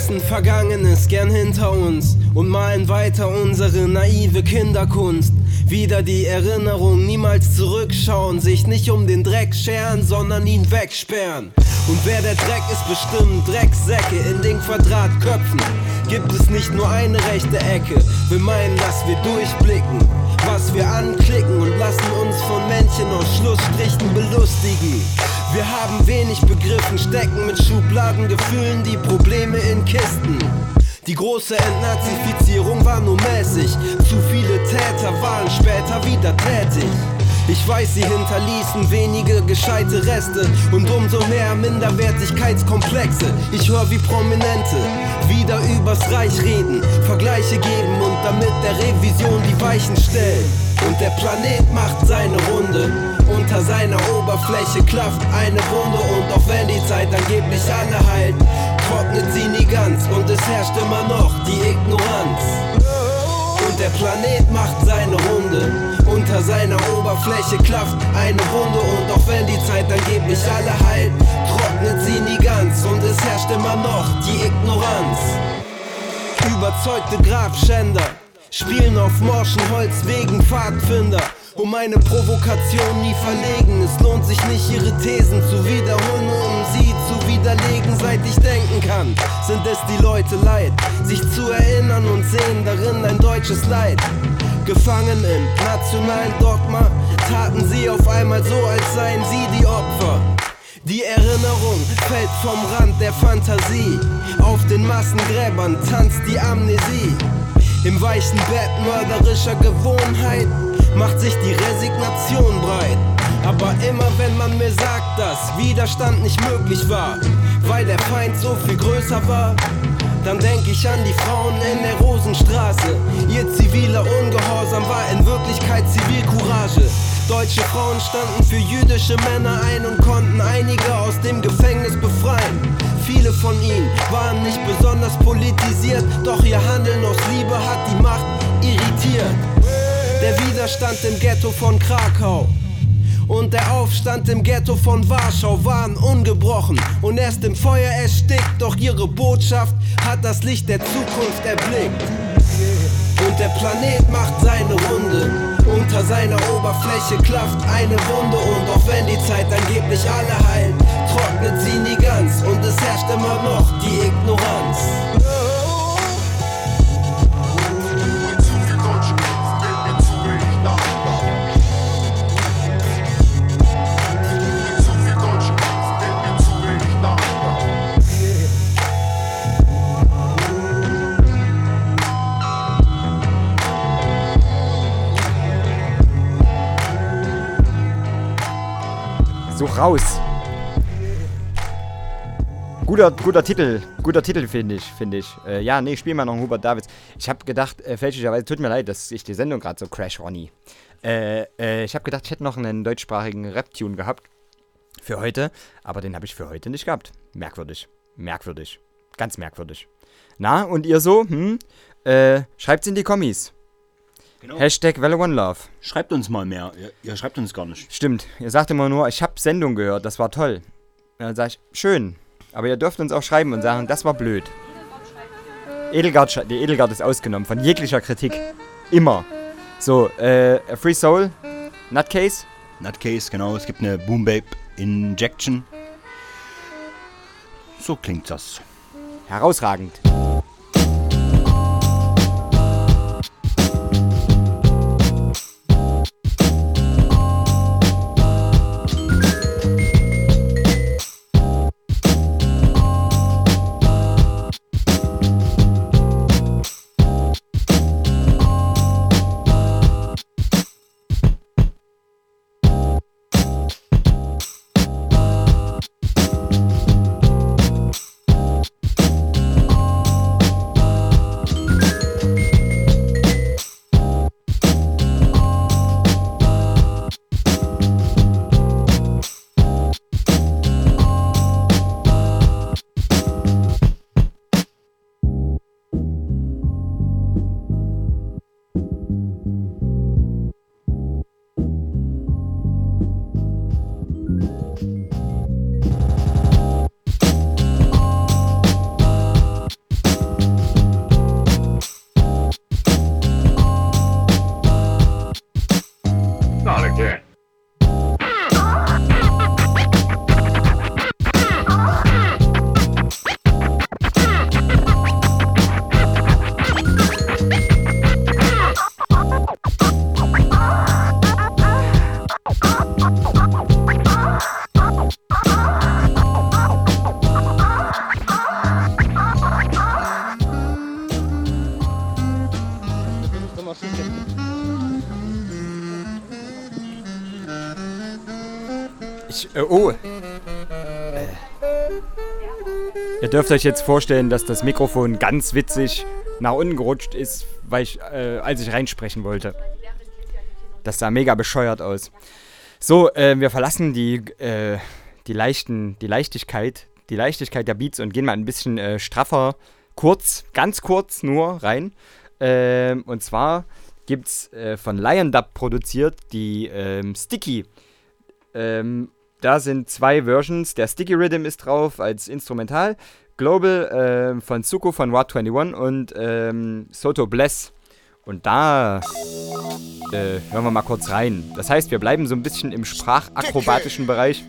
lassen Vergangenes gern hinter uns und malen weiter unsere naive Kinderkunst. Wieder die Erinnerung, niemals zurückschauen, sich nicht um den Dreck scheren, sondern ihn wegsperren. Und wer der Dreck ist, bestimmen Drecksäcke in den Quadratköpfen. Gibt es nicht nur eine rechte Ecke, wir meinen, dass wir durchblicken, was wir anklicken und lassen uns von Männchen aus Schlussstrichen belustigen. Wir haben wenig begriffen, stecken mit Schubladengefühlen die Probleme in Kisten. Die große Entnazifizierung war nur mäßig. Zu viele Täter waren später wieder tätig. Ich weiß, sie hinterließen wenige gescheite Reste und umso mehr Minderwertigkeitskomplexe. Ich höre wie Prominente wieder übers Reich reden, Vergleiche geben und damit der Revision die Weichen stellen. Und der Planet macht seine Runde. Unter seiner Oberfläche klafft eine Wunde und auch wenn die Zeit angeblich alle heilt, trocknet sie nie ganz und es herrscht immer noch die Ignoranz. Und der Planet macht seine Runde. Unter seiner Oberfläche klafft eine Wunde und auch wenn die Zeit angeblich alle heilt, trocknet sie nie ganz und es herrscht immer noch die Ignoranz. Überzeugte Grabschänder spielen auf morschen Holzwegen Pfadfinder. Um eine Provokation nie verlegen. Es lohnt sich nicht, ihre Thesen zu wiederholen, um sie zu widerlegen. Seit ich denken kann, sind es die Leute leid, sich zu erinnern und sehen darin ein deutsches Leid. Gefangen im nationalen Dogma taten sie auf einmal so, als seien sie die Opfer. Die Erinnerung fällt vom Rand der Fantasie. Auf den Massengräbern tanzt die Amnesie. Im weichen Bett mörderischer Gewohnheit macht sich die Resignation breit. Aber immer wenn man mir sagt, dass Widerstand nicht möglich war, weil der Feind so viel größer war, dann denk ich an die Frauen in der Rosenstraße. Ihr ziviler Ungehorsam war in Wirklichkeit Zivilcourage. Deutsche Frauen standen für jüdische Männer ein und konnten einige aus dem Gefängnis befreien. Viele von ihnen waren nicht besonders politisiert, doch ihr Handeln aus Liebe hat die Macht irritiert. Der Widerstand im Ghetto von Krakau und der Aufstand im Ghetto von Warschau waren ungebrochen und erst im Feuer erstickt, doch ihre Botschaft hat das Licht der Zukunft erblickt. Und der Planet macht seine Runde. Unter seiner Oberfläche klafft eine Wunde und auch wenn die Zeit angeblich alle heilt, trocknet sie nie ganz und es herrscht immer noch die Ignoranz. So raus. Guter, guter Titel, guter Titel finde ich, finde ich. Äh, ja, nee, spiel mal noch Hubert Davids. Ich habe gedacht, äh, fälschlicherweise, tut mir leid, dass ich die Sendung gerade so crash, Ronny. Äh, äh, ich habe gedacht, ich hätte noch einen deutschsprachigen Rap-Tune gehabt für heute, aber den habe ich für heute nicht gehabt. Merkwürdig, merkwürdig, ganz merkwürdig. Na, und ihr so, hm? Äh, schreibt's in die Kommis. Genau. Hashtag One Love. Schreibt uns mal mehr. Ihr, ihr schreibt uns gar nicht. Stimmt. Ihr sagt immer nur, ich habe Sendung gehört, das war toll. Und dann sage ich, schön. Aber ihr dürft uns auch schreiben und sagen, das war blöd. Edelgard, die Edelgard ist ausgenommen von jeglicher Kritik. Immer. So, äh, Free Soul, Nutcase. Nutcase, genau. Es gibt eine Boom Babe Injection. So klingt das. Herausragend. Äh, oh. Äh. Ihr dürft euch jetzt vorstellen, dass das Mikrofon ganz witzig nach unten gerutscht ist, weil ich, äh, als ich reinsprechen wollte. Das sah mega bescheuert aus. So, äh, wir verlassen die, äh, die leichten, die Leichtigkeit, die Leichtigkeit der Beats und gehen mal ein bisschen äh, straffer, kurz, ganz kurz nur rein. Ähm, und zwar gibt's äh, von Lion Dub produziert, die ähm, Sticky. Ähm, da sind zwei Versions. Der Sticky Rhythm ist drauf als Instrumental. Global ähm, von Suko von Rod 21 und ähm, Soto Bless. Und da äh, hören wir mal kurz rein. Das heißt, wir bleiben so ein bisschen im sprachakrobatischen Bereich,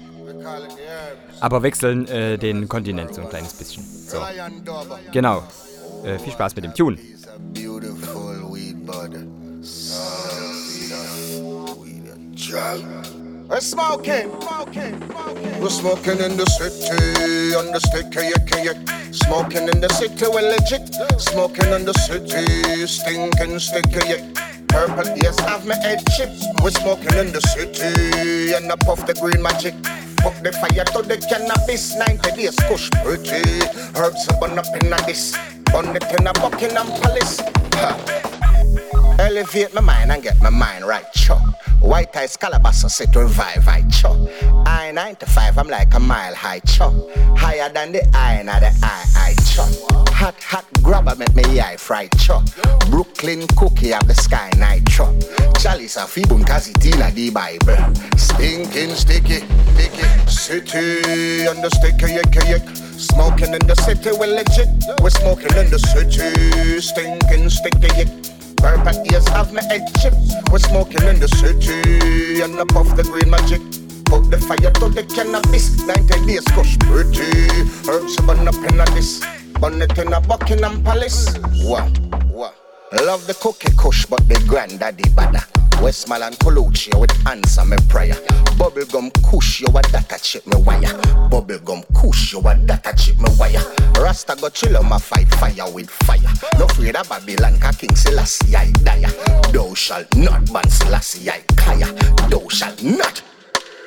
aber wechseln äh, den Kontinent so ein kleines bisschen. So. Genau. Äh, viel Spaß mit dem Tune. Beautiful weed bud. We're smoking, We're smoking in the city, on the sticky, yicky, yick. Smoking in the city, we're legit. Smoking in the city, stinking, sticky, yick. Purple ears have me head chip. We're smoking in the city, and I puff the green magic. Put the fire to the cannabis, 90 days, kush pretty. Herbs are burn up in a this, burn it in a Buckingham Palace. Ha. Elevate my mind and get my mind right, chop. White eyes calabash sit revive, I chop. I 95, I'm like a mile high, chop. Higher than the eye, and the eye, I chop. Hot, hot grabber make me eye fry, chop. Brooklyn cookie of the sky night, chop. Chalice of Fibun Kazitina, the Bible. Stinking sticky, sticky. City on the sticky, yicky, yick. Smoking in the city, we're legit. We're smoking in the city, stinking, sticky, yick. Purple ears have my head chip. We're smoking in the city and puff the green magic. Put the fire to the cannabis. 90 days kush pretty. Herbs burn up in a this. Burn it in a Buckingham Palace. Wow, wow. Love the cookie kush, but the granddaddy bada. Westmoreland Colucci with answer me prayer. Bubblegum kush, you a data chip me wire. Bubblegum kush, you a data chip me wire. Rasta go chill on my fight fire with fire. No afraid of Babylon, ka King Selassie I die. Thou shalt not ban Selassie I kaya. Thou shalt not.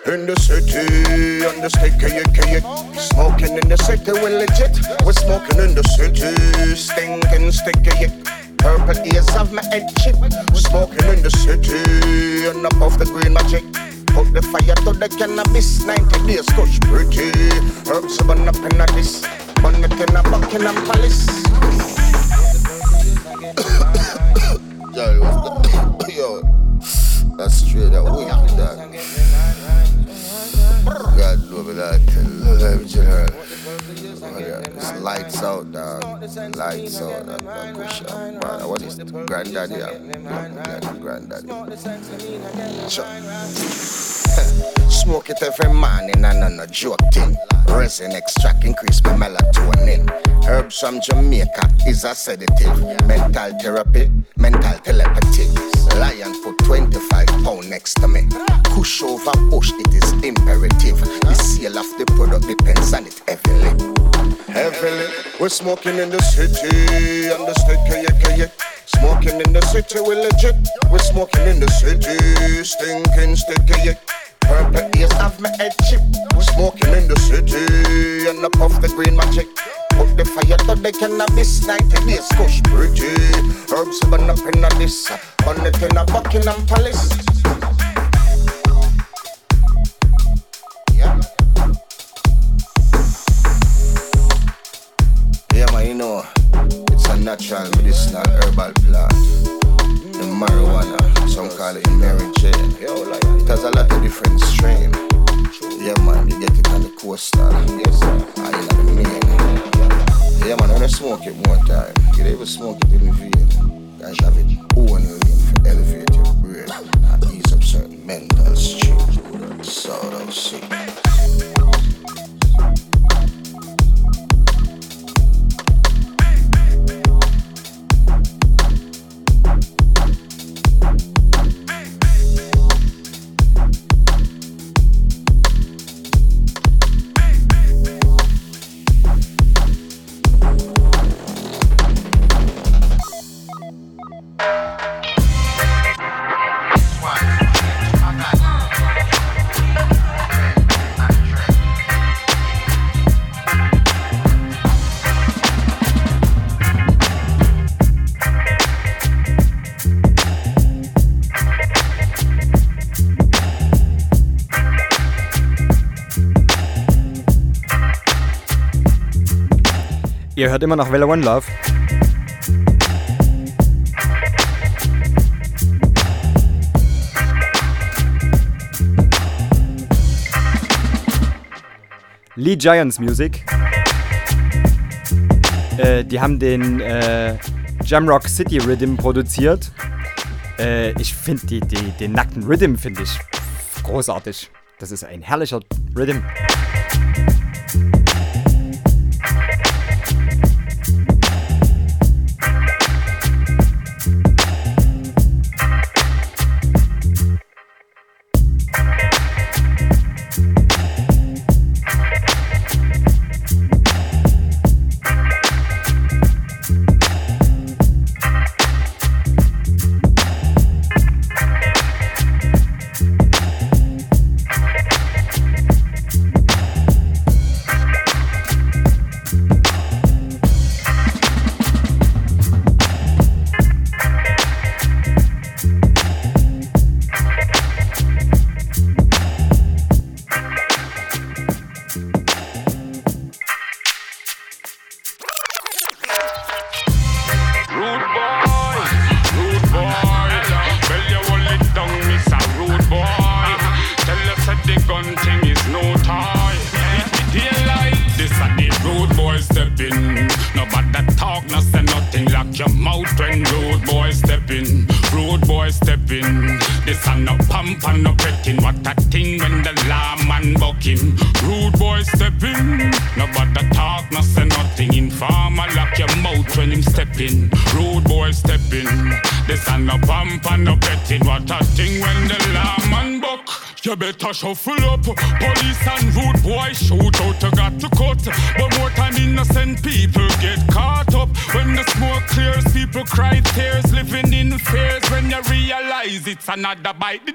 In the city, on the sticky, yicky, yick. Smoking in the city, we're legit. We're smoking in the city, stinking, sticky, yick. Purple ears of my head chip. Smoking in the city, and up off the green magic. Put the fire to the cannabis, 90 days, kush pretty. Herbs burn up in a this, burn it in a Palace. Yo, yo, that's straight up weak, dog. God know me that, love general. Oh, it's lights out, dog. Lights out, dog. Man, push up. Man, what is it? Granddaddy. Yeah, granddaddy. Smoke it every morning and on a joke thing. Resin extract increase my melatonin. Herbs from Jamaica is a sedative. Mental therapy, mental telepathy. Lion put 25 pound next to me. Push over push, it is imperative. The sale of the product depends on it heavily. Heavily, we're smoking in the city, on the sticky, yicky, yick. Smoking in the city, we're legit. We're smoking in the city, stinking, sticky, yick. Purple ears have my head chip. Smoking in the city, and I puff the green magic. Put the fire to the cannabis, 90 days, kush pretty. Herbs burn up in this, burn it in a Buckingham Palace. Yeah. Yeah, man, you know, it's a natural medicinal herbal plant. The marijuana, some call it Mary Jane. It has a lot of different strain. Yeah, man, you get it on the coastal. Yes. I in the main. Yeah, man, smoke it one time, you ever smoke it in the vein. Guys have it lane for elevate your brain and ease up certain mental strains. Sort of shit. Ihr hört immer noch Velo One Love. Lee Giants Music. Äh, die haben den äh, Jamrock City Rhythm produziert. Äh, ich finde den nackten Rhythm finde ich großartig. Das ist ein herrlicher Rhythm. Shuffle up. Police and rude boy shoot out. You got to cut. But more time innocent people get caught up. When the smoke clears, people cry tears. Living in fears when you realize it's another bite the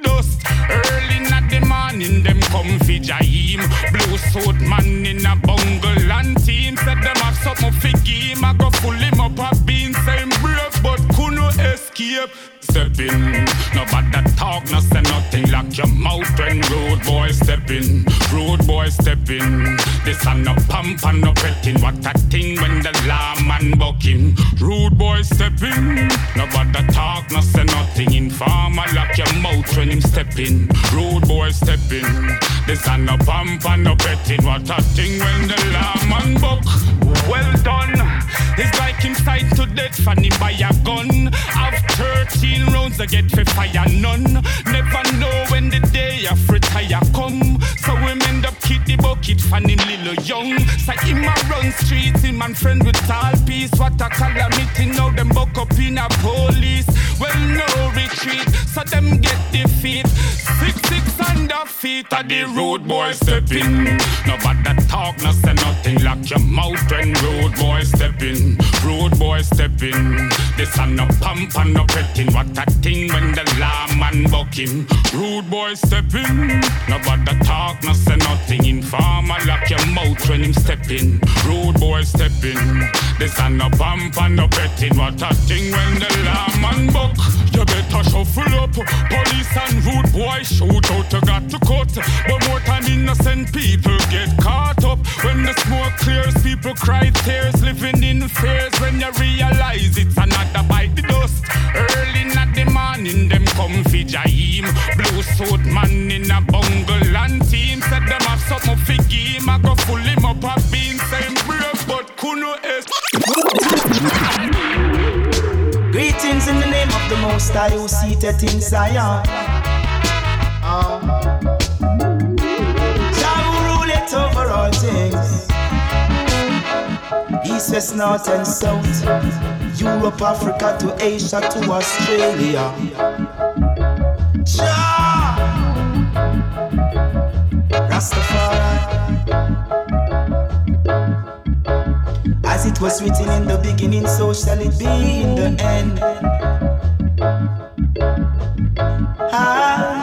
13 rounds to get for fire, none. Never know when the day of retire come. So we end up keep the bucket for him little young. So him a run streets, him and friend with all peace. What a calamity, now them buck up in a police. Well, no retreat, so them get defeat. Six, six under feet, are the road boy step in. Nobody talk, no say nothing. Lock your mouth when road boy step in. Road boy step in. This a no pump and no petting. What a thing when the lawman him. Rude boy step in. Nobody talk, no say nothing. Informer, lock your mouth when him step in. Rude boy step in. This a no pump and no petting. What a thing when the lawman buck. You better shuffle up. Police and rude boy shoot out. You got to cut. But more time innocent people get caught up. When the smoke clears, people cry tears. Living in fears when you realize it's another bite the dust. Early in the morning, them come fi Jaim. Blue suit man in a bungle and team. Said them have something fi game. I go full him up a bean. Same brave, but kuno es. Greetings in the name of the Most High who seated in Zion. Um, Jah who ruleth over all things. East, north, and south. Europe, Africa to Asia to Australia. Jah, Rastafari. As it was written in the beginning, so shall it be in the end. Ah,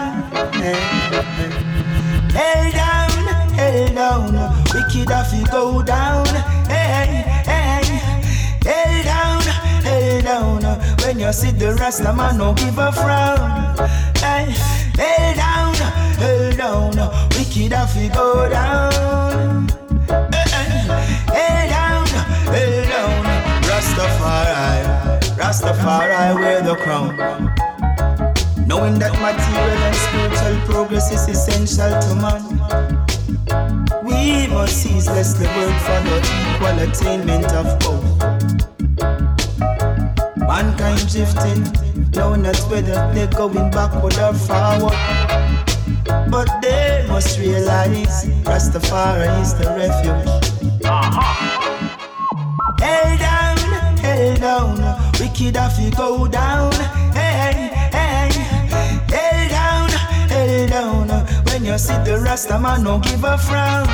you see the Rasta man, no give a frown. Hey, hell down, hell down, wicked have to go down. Hey, hell down, hell down. Rastafari, Rastafari wear the crown. Knowing that material and spiritual progress is essential to man. We We must ceaselessly work for the equal attainment of both. Mankind drifting, know not whether they're going backward or forward. But they must realize Rastafari is the refuge. Uh-huh. Hell down, hell down, wicked have to go down. Hey, hey, hell down, hell down. When you see the Rasta man, no give a frown.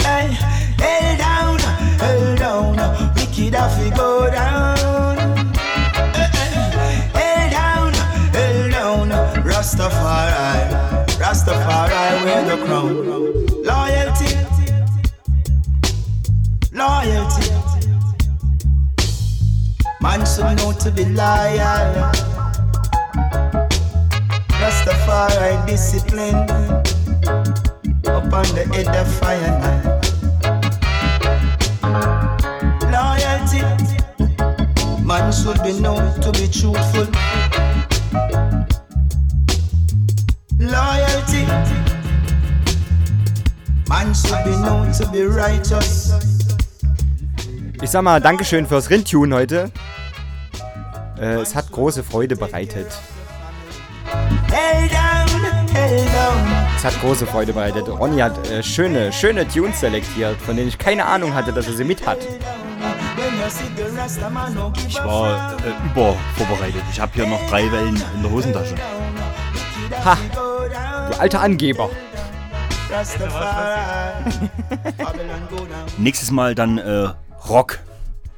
Hey, hell down, hell down, wicked have to go down. Rastafari, Rastafari wear the crown. Loyalty, loyalty. Man should know to be loyal. Rastafari discipline upon the head of fire now. Loyalty. Man should be known to be truthful. Man should be known to be righteous. Ich sag mal, Dankeschön fürs Rindtune heute. Äh, es hat große Freude bereitet. Es hat große Freude bereitet. Ronny hat äh, schöne, schöne Tunes selektiert, von denen ich keine Ahnung hatte, dass er sie mit hat. Ich war äh, übervorbereitet. Ich habe hier noch drei Wellen in der Hosentasche. Ha! Du alter Angeber. Nächstes Mal dann äh, Rock.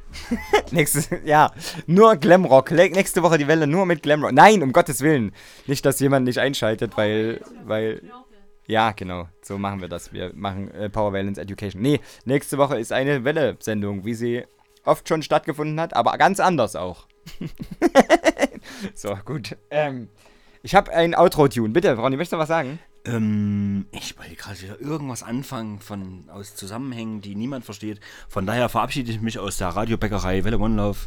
Nächstes, ja, nur Glamrock. Nächste Woche die Welle nur mit Glamrock. Nein, um Gottes Willen. Nicht, dass jemand nicht einschaltet, weil, weil, ja, genau, so machen wir das. Wir machen äh, Power Valence Education. Nee, nächste Woche ist eine Welle-Sendung, wie sie oft schon stattgefunden hat, aber ganz anders auch. so, gut. Ähm, ich habe ein Outro-Tune. Bitte, Ronny, möchtest du was sagen? Ähm, ich wollte gerade wieder irgendwas anfangen von, aus Zusammenhängen, die niemand versteht. Von daher verabschiede ich mich aus der Radiobäckerei Welle One Love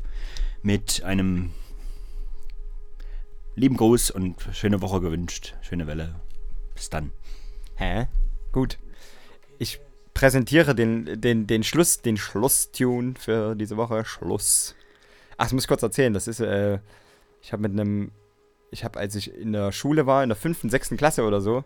mit einem lieben Gruß und schöne Woche gewünscht. Schöne Welle. Bis dann. Hä? Gut. Ich präsentiere den, den, den Schluss, den Schlusstune für diese Woche. Schluss. Ach, das muss ich kurz erzählen. Das ist, äh, ich habe mit einem, ich habe, als ich in der Schule war, in der fünften, sechsten Klasse oder so,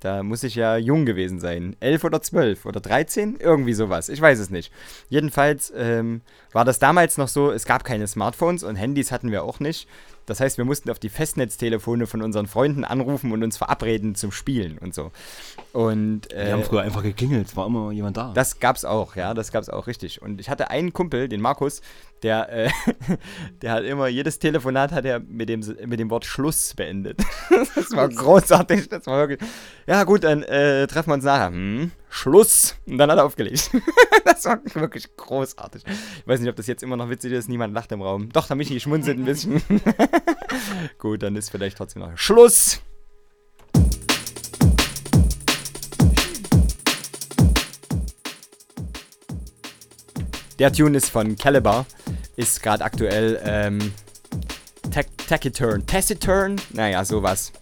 da muss ich ja jung gewesen sein. Elf oder zwölf oder dreizehn? Irgendwie sowas. Ich weiß es nicht. Jedenfalls ähm, war das damals noch so, es gab keine Smartphones und Handys hatten wir auch nicht. Das heißt, wir mussten auf die Festnetztelefone von unseren Freunden anrufen und uns verabreden zum Spielen und so. Und, äh, Wir haben früher einfach geklingelt, es war immer jemand da. das gab's auch, ja, das gab's auch richtig. Und ich hatte einen Kumpel, den Markus, der, äh, der hat immer, jedes Telefonat hat er mit dem, mit dem Wort Schluss beendet. das war großartig, das war wirklich, ja gut, dann äh, treffen wir uns nachher. Hm, Schluss. Und dann hat er aufgelegt. das war wirklich großartig. Ich weiß nicht, ob das jetzt immer noch witzig ist, niemand lacht im Raum. Doch, da Michi schmunzelt ein bisschen. gut, dann ist vielleicht trotzdem noch Schluss. Der Tune ist von Caliber, ist gerade aktuell ähm, Tac- Taciturn. Taciturn? Naja, sowas.